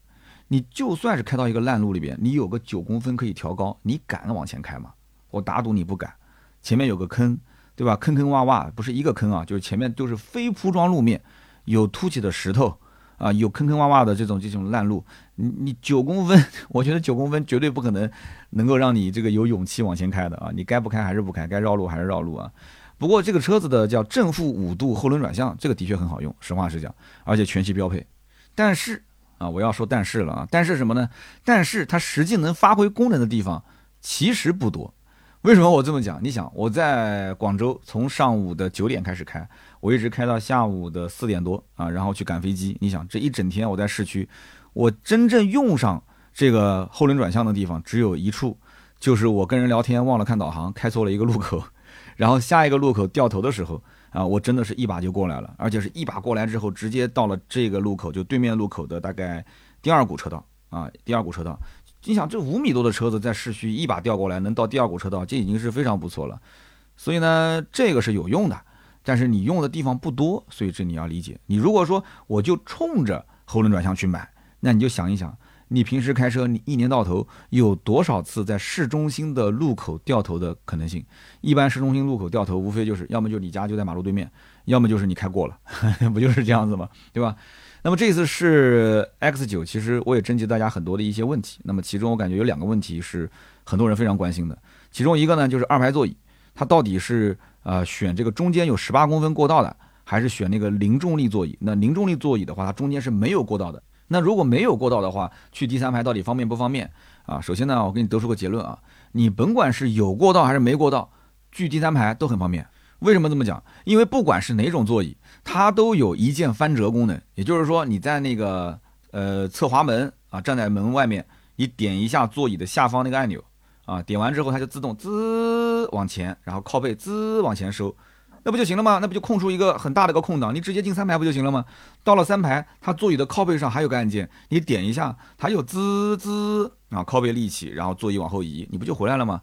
你就算是开到一个烂路里边，你有个九公分可以调高，你敢往前开吗？我打赌你不敢，前面有个坑，对吧？坑坑洼洼，不是一个坑啊，就是前面都是非铺装路面，有凸起的石头啊，有坑坑洼洼的这种这种烂路。你你九公分，我觉得九公分绝对不可能能够让你这个有勇气往前开的啊！你该不开还是不开，该绕路还是绕路啊。不过这个车子的叫正负五度后轮转向，这个的确很好用，实话实讲，而且全系标配。但是啊，我要说但是了啊，但是什么呢？但是它实际能发挥功能的地方其实不多。为什么我这么讲？你想，我在广州从上午的九点开始开，我一直开到下午的四点多啊，然后去赶飞机。你想，这一整天我在市区，我真正用上这个后轮转向的地方只有一处，就是我跟人聊天忘了看导航，开错了一个路口，然后下一个路口掉头的时候啊，我真的是一把就过来了，而且是一把过来之后，直接到了这个路口，就对面路口的大概第二股车道啊，第二股车道。你想，这五米多的车子在市区一把调过来，能到第二股车道，这已经是非常不错了。所以呢，这个是有用的，但是你用的地方不多，所以这你要理解。你如果说我就冲着后轮转向去买，那你就想一想，你平时开车，你一年到头有多少次在市中心的路口掉头的可能性？一般市中心路口掉头，无非就是要么就你家就在马路对面，要么就是你开过了，不就是这样子吗？对吧？那么这次是 X 九，其实我也征集大家很多的一些问题。那么其中我感觉有两个问题是很多人非常关心的，其中一个呢就是二排座椅，它到底是呃选这个中间有十八公分过道的，还是选那个零重力座椅？那零重力座椅的话，它中间是没有过道的。那如果没有过道的话，去第三排到底方便不方便啊？首先呢，我给你得出个结论啊，你甭管是有过道还是没过道，去第三排都很方便。为什么这么讲？因为不管是哪种座椅，它都有一键翻折功能，也就是说你在那个呃侧滑门啊，站在门外面，你点一下座椅的下方那个按钮啊，点完之后它就自动滋往前，然后靠背滋往前收。那不就行了吗？那不就空出一个很大的一个空档，你直接进三排不就行了吗？到了三排，它座椅的靠背上还有个按键，你点一下，它又滋滋啊，靠背立起，然后座椅往后移，你不就回来了吗？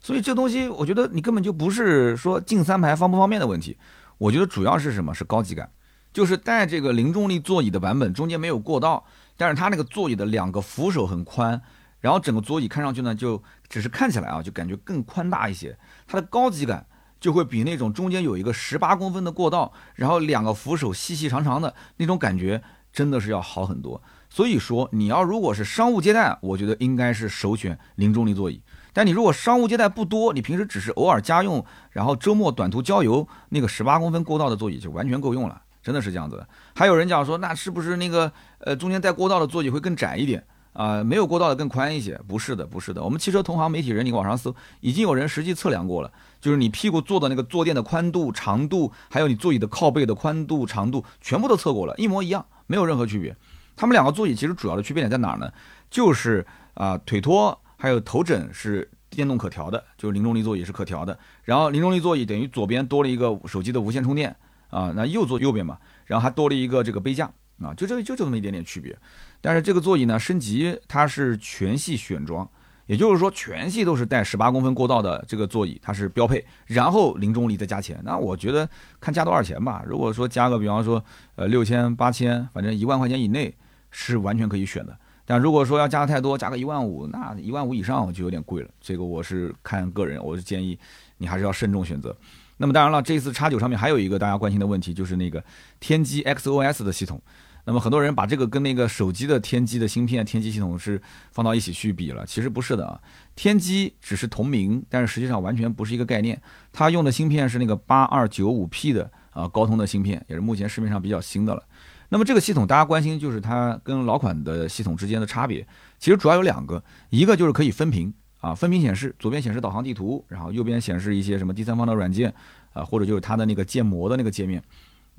所以这东西，我觉得你根本就不是说进三排方不方便的问题，我觉得主要是什么？是高级感，就是带这个零重力座椅的版本，中间没有过道，但是它那个座椅的两个扶手很宽，然后整个座椅看上去呢，就只是看起来啊，就感觉更宽大一些，它的高级感。就会比那种中间有一个十八公分的过道，然后两个扶手细细长长的那种感觉，真的是要好很多。所以说，你要如果是商务接待，我觉得应该是首选零重力座椅。但你如果商务接待不多，你平时只是偶尔家用，然后周末短途郊游，那个十八公分过道的座椅就完全够用了，真的是这样子的。还有人讲说，那是不是那个呃中间带过道的座椅会更窄一点？啊，没有过道的更宽一些，不是的，不是的。我们汽车同行媒体人，你网上搜，已经有人实际测量过了，就是你屁股坐的那个坐垫的宽度、长度，还有你座椅的靠背的宽度、长度，全部都测过了，一模一样，没有任何区别。他们两个座椅其实主要的区别点在哪儿呢？就是啊，腿托还有头枕是电动可调的，就是零重力座椅是可调的。然后零重力座椅等于左边多了一个手机的无线充电啊，那右座右边嘛，然后还多了一个这个杯架啊，就这就这么一点点区别。但是这个座椅呢，升级它是全系选装，也就是说全系都是带十八公分过道的这个座椅，它是标配。然后零重力再加钱，那我觉得看加多少钱吧。如果说加个，比方说呃六千八千，反正一万块钱以内是完全可以选的。但如果说要加太多，加个一万五，那一万五以上就有点贵了。这个我是看个人，我是建议你还是要慎重选择。那么当然了，这次叉九上面还有一个大家关心的问题，就是那个天玑 XOS 的系统。那么很多人把这个跟那个手机的天玑的芯片、天玑系统是放到一起去比了，其实不是的啊。天玑只是同名，但是实际上完全不是一个概念。它用的芯片是那个八二九五 P 的啊高通的芯片，也是目前市面上比较新的了。那么这个系统大家关心就是它跟老款的系统之间的差别，其实主要有两个，一个就是可以分屏啊，分屏显示，左边显示导航地图，然后右边显示一些什么第三方的软件啊，或者就是它的那个建模的那个界面。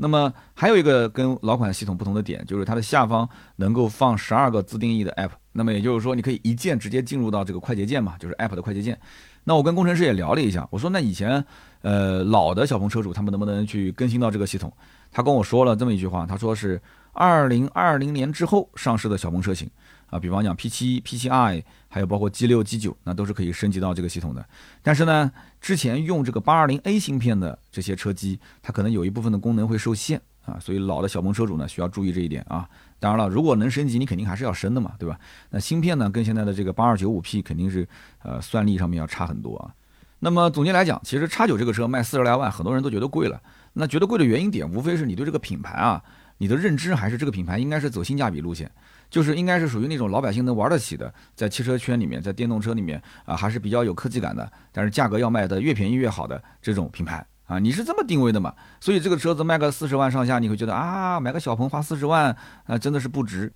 那么还有一个跟老款系统不同的点，就是它的下方能够放十二个自定义的 App。那么也就是说，你可以一键直接进入到这个快捷键嘛，就是 App 的快捷键。那我跟工程师也聊了一下，我说那以前呃老的小鹏车主他们能不能去更新到这个系统？他跟我说了这么一句话，他说是二零二零年之后上市的小鹏车型。啊，比方讲 P7、P7i，还有包括 G6、G9，那都是可以升级到这个系统的。但是呢，之前用这个 820A 芯片的这些车机，它可能有一部分的功能会受限啊，所以老的小鹏车主呢需要注意这一点啊。当然了，如果能升级，你肯定还是要升的嘛，对吧？那芯片呢，跟现在的这个 8295P 肯定是呃算力上面要差很多啊。那么总结来讲，其实叉九这个车卖四十来万，很多人都觉得贵了。那觉得贵的原因点，无非是你对这个品牌啊，你的认知还是这个品牌应该是走性价比路线。就是应该是属于那种老百姓能玩得起的，在汽车圈里面，在电动车里面啊，还是比较有科技感的，但是价格要卖的越便宜越好的这种品牌啊，你是这么定位的嘛？所以这个车子卖个四十万上下，你会觉得啊，买个小鹏花四十万啊，真的是不值。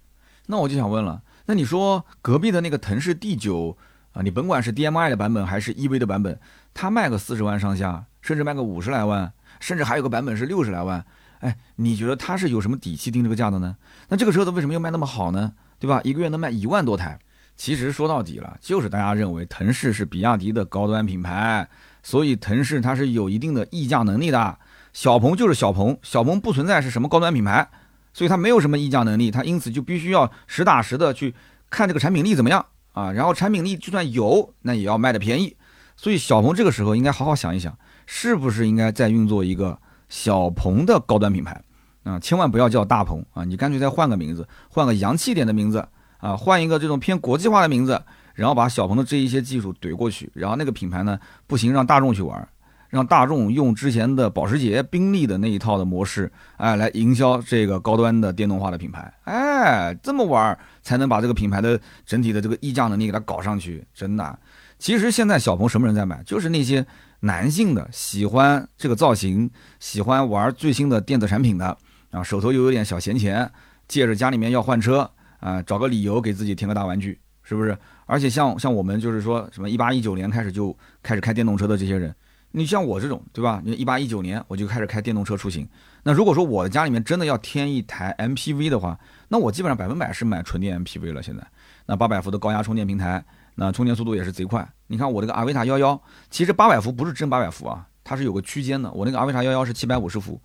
那我就想问了，那你说隔壁的那个腾势 D 九啊，你甭管是 DMI 的版本还是 EV 的版本，它卖个四十万上下，甚至卖个五十来万，甚至还有个版本是六十来万。哎，你觉得他是有什么底气定这个价的呢？那这个车子为什么又卖那么好呢？对吧？一个月能卖一万多台。其实说到底了，就是大家认为腾势是比亚迪的高端品牌，所以腾势它是有一定的溢价能力的。小鹏就是小鹏，小鹏不存在是什么高端品牌，所以它没有什么溢价能力，它因此就必须要实打实的去看这个产品力怎么样啊。然后产品力就算有，那也要卖的便宜。所以小鹏这个时候应该好好想一想，是不是应该再运作一个。小鹏的高端品牌啊，千万不要叫大鹏啊！你干脆再换个名字，换个洋气点的名字啊，换一个这种偏国际化的名字，然后把小鹏的这一些技术怼过去，然后那个品牌呢不行，让大众去玩，让大众用之前的保时捷、宾利的那一套的模式，哎，来营销这个高端的电动化的品牌，哎，这么玩才能把这个品牌的整体的这个溢价能力给它搞上去，真的。其实现在小鹏什么人在买，就是那些。男性的喜欢这个造型，喜欢玩最新的电子产品的啊，手头又有点小闲钱，借着家里面要换车啊，找个理由给自己添个大玩具，是不是？而且像像我们就是说什么一八一九年开始就开始开电动车的这些人，你像我这种，对吧？你一八一九年我就开始开电动车出行。那如果说我的家里面真的要添一台 MPV 的话，那我基本上百分百是买纯电 MPV 了。现在，那八百伏的高压充电平台，那充电速度也是贼快。你看我这个阿维塔幺幺，其实八百伏不是真八百伏啊，它是有个区间的。我那个阿维塔幺幺是七百五十伏。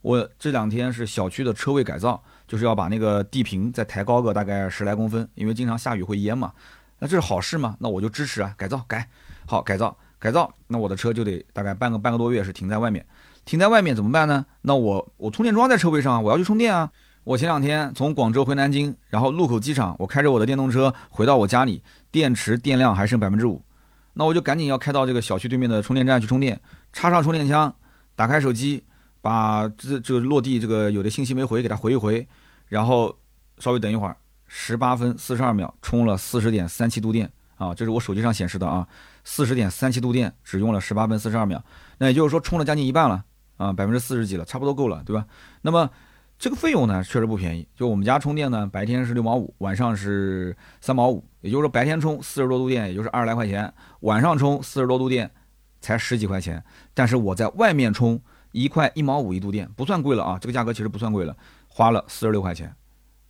我这两天是小区的车位改造，就是要把那个地坪再抬高个大概十来公分，因为经常下雨会淹嘛。那这是好事吗？那我就支持啊，改造改好改造。改造，那我的车就得大概半个半个多月是停在外面，停在外面怎么办呢？那我我充电桩在车位上，我要去充电啊。我前两天从广州回南京，然后路口机场，我开着我的电动车回到我家里，电池电量还剩百分之五，那我就赶紧要开到这个小区对面的充电站去充电，插上充电枪，打开手机，把这这个落地这个有的信息没回给它回一回，然后稍微等一会儿，十八分四十二秒充了四十点三七度电啊，这是我手机上显示的啊。四十点三七度电，只用了十八分四十二秒，那也就是说充了将近一半了啊，百分之四十几了，差不多够了，对吧？那么这个费用呢，确实不便宜。就我们家充电呢，白天是六毛五，晚上是三毛五，也就是说白天充四十多度电，也就是二十来块钱，晚上充四十多度电才十几块钱。但是我在外面充一块一毛五一度电，不算贵了啊，这个价格其实不算贵了，花了四十六块钱。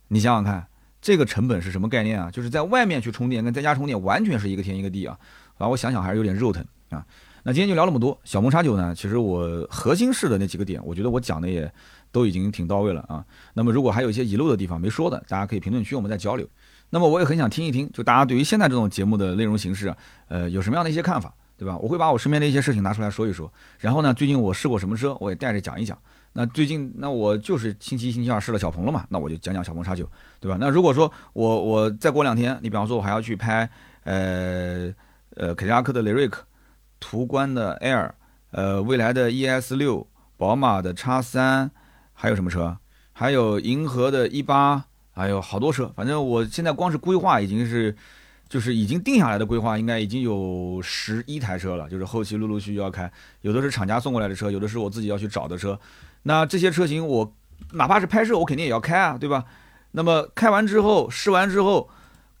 你想想看，这个成本是什么概念啊？就是在外面去充电跟在家充电完全是一个天一个地啊。啊，我想想还是有点肉疼啊。那今天就聊那么多。小梦茶酒呢，其实我核心式的那几个点，我觉得我讲的也都已经挺到位了啊。那么如果还有一些遗漏的地方没说的，大家可以评论区我们再交流。那么我也很想听一听，就大家对于现在这种节目的内容形式，呃，有什么样的一些看法，对吧？我会把我身边的一些事情拿出来说一说。然后呢，最近我试过什么车，我也带着讲一讲。那最近，那我就是星期一、星期二试了小鹏了嘛，那我就讲讲小鹏叉九，对吧？那如果说我我再过两天，你比方说我还要去拍，呃。呃，凯迪拉克的雷瑞克，途观的 Air，呃，未来的 ES 六，宝马的叉三，还有什么车？还有银河的一八，还有好多车。反正我现在光是规划已经是，就是已经定下来的规划，应该已经有十一台车了。就是后期陆陆续续要开，有的是厂家送过来的车，有的是我自己要去找的车。那这些车型我哪怕是拍摄，我肯定也要开啊，对吧？那么开完之后，试完之后。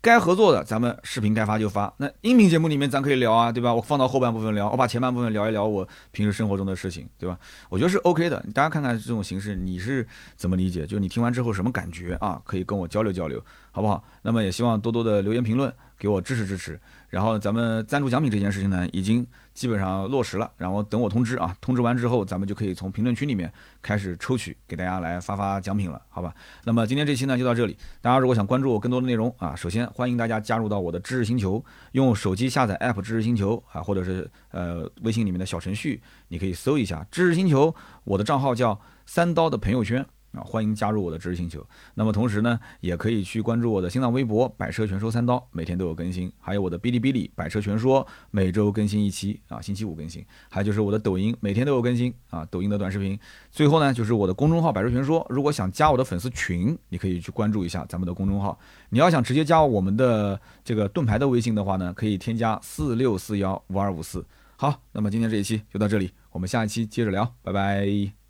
该合作的，咱们视频该发就发。那音频节目里面咱可以聊啊，对吧？我放到后半部分聊，我把前半部分聊一聊我平时生活中的事情，对吧？我觉得是 OK 的。大家看看这种形式你是怎么理解？就你听完之后什么感觉啊？可以跟我交流交流，好不好？那么也希望多多的留言评论，给我支持支持。然后咱们赞助奖品这件事情呢，已经。基本上落实了，然后等我通知啊，通知完之后，咱们就可以从评论区里面开始抽取，给大家来发发奖品了，好吧？那么今天这期呢就到这里，大家如果想关注我更多的内容啊，首先欢迎大家加入到我的知识星球，用手机下载 app 知识星球啊，或者是呃微信里面的小程序，你可以搜一下知识星球，我的账号叫三刀的朋友圈。啊，欢迎加入我的知识星球。那么同时呢，也可以去关注我的新浪微博“百车全说三刀”，每天都有更新；还有我的哔哩哔哩“百车全说”，每周更新一期啊，星期五更新。还有就是我的抖音，每天都有更新啊，抖音的短视频。最后呢，就是我的公众号“百车全说”。如果想加我的粉丝群，你可以去关注一下咱们的公众号。你要想直接加我们的这个盾牌的微信的话呢，可以添加四六四幺五二五四。好，那么今天这一期就到这里，我们下一期接着聊，拜拜。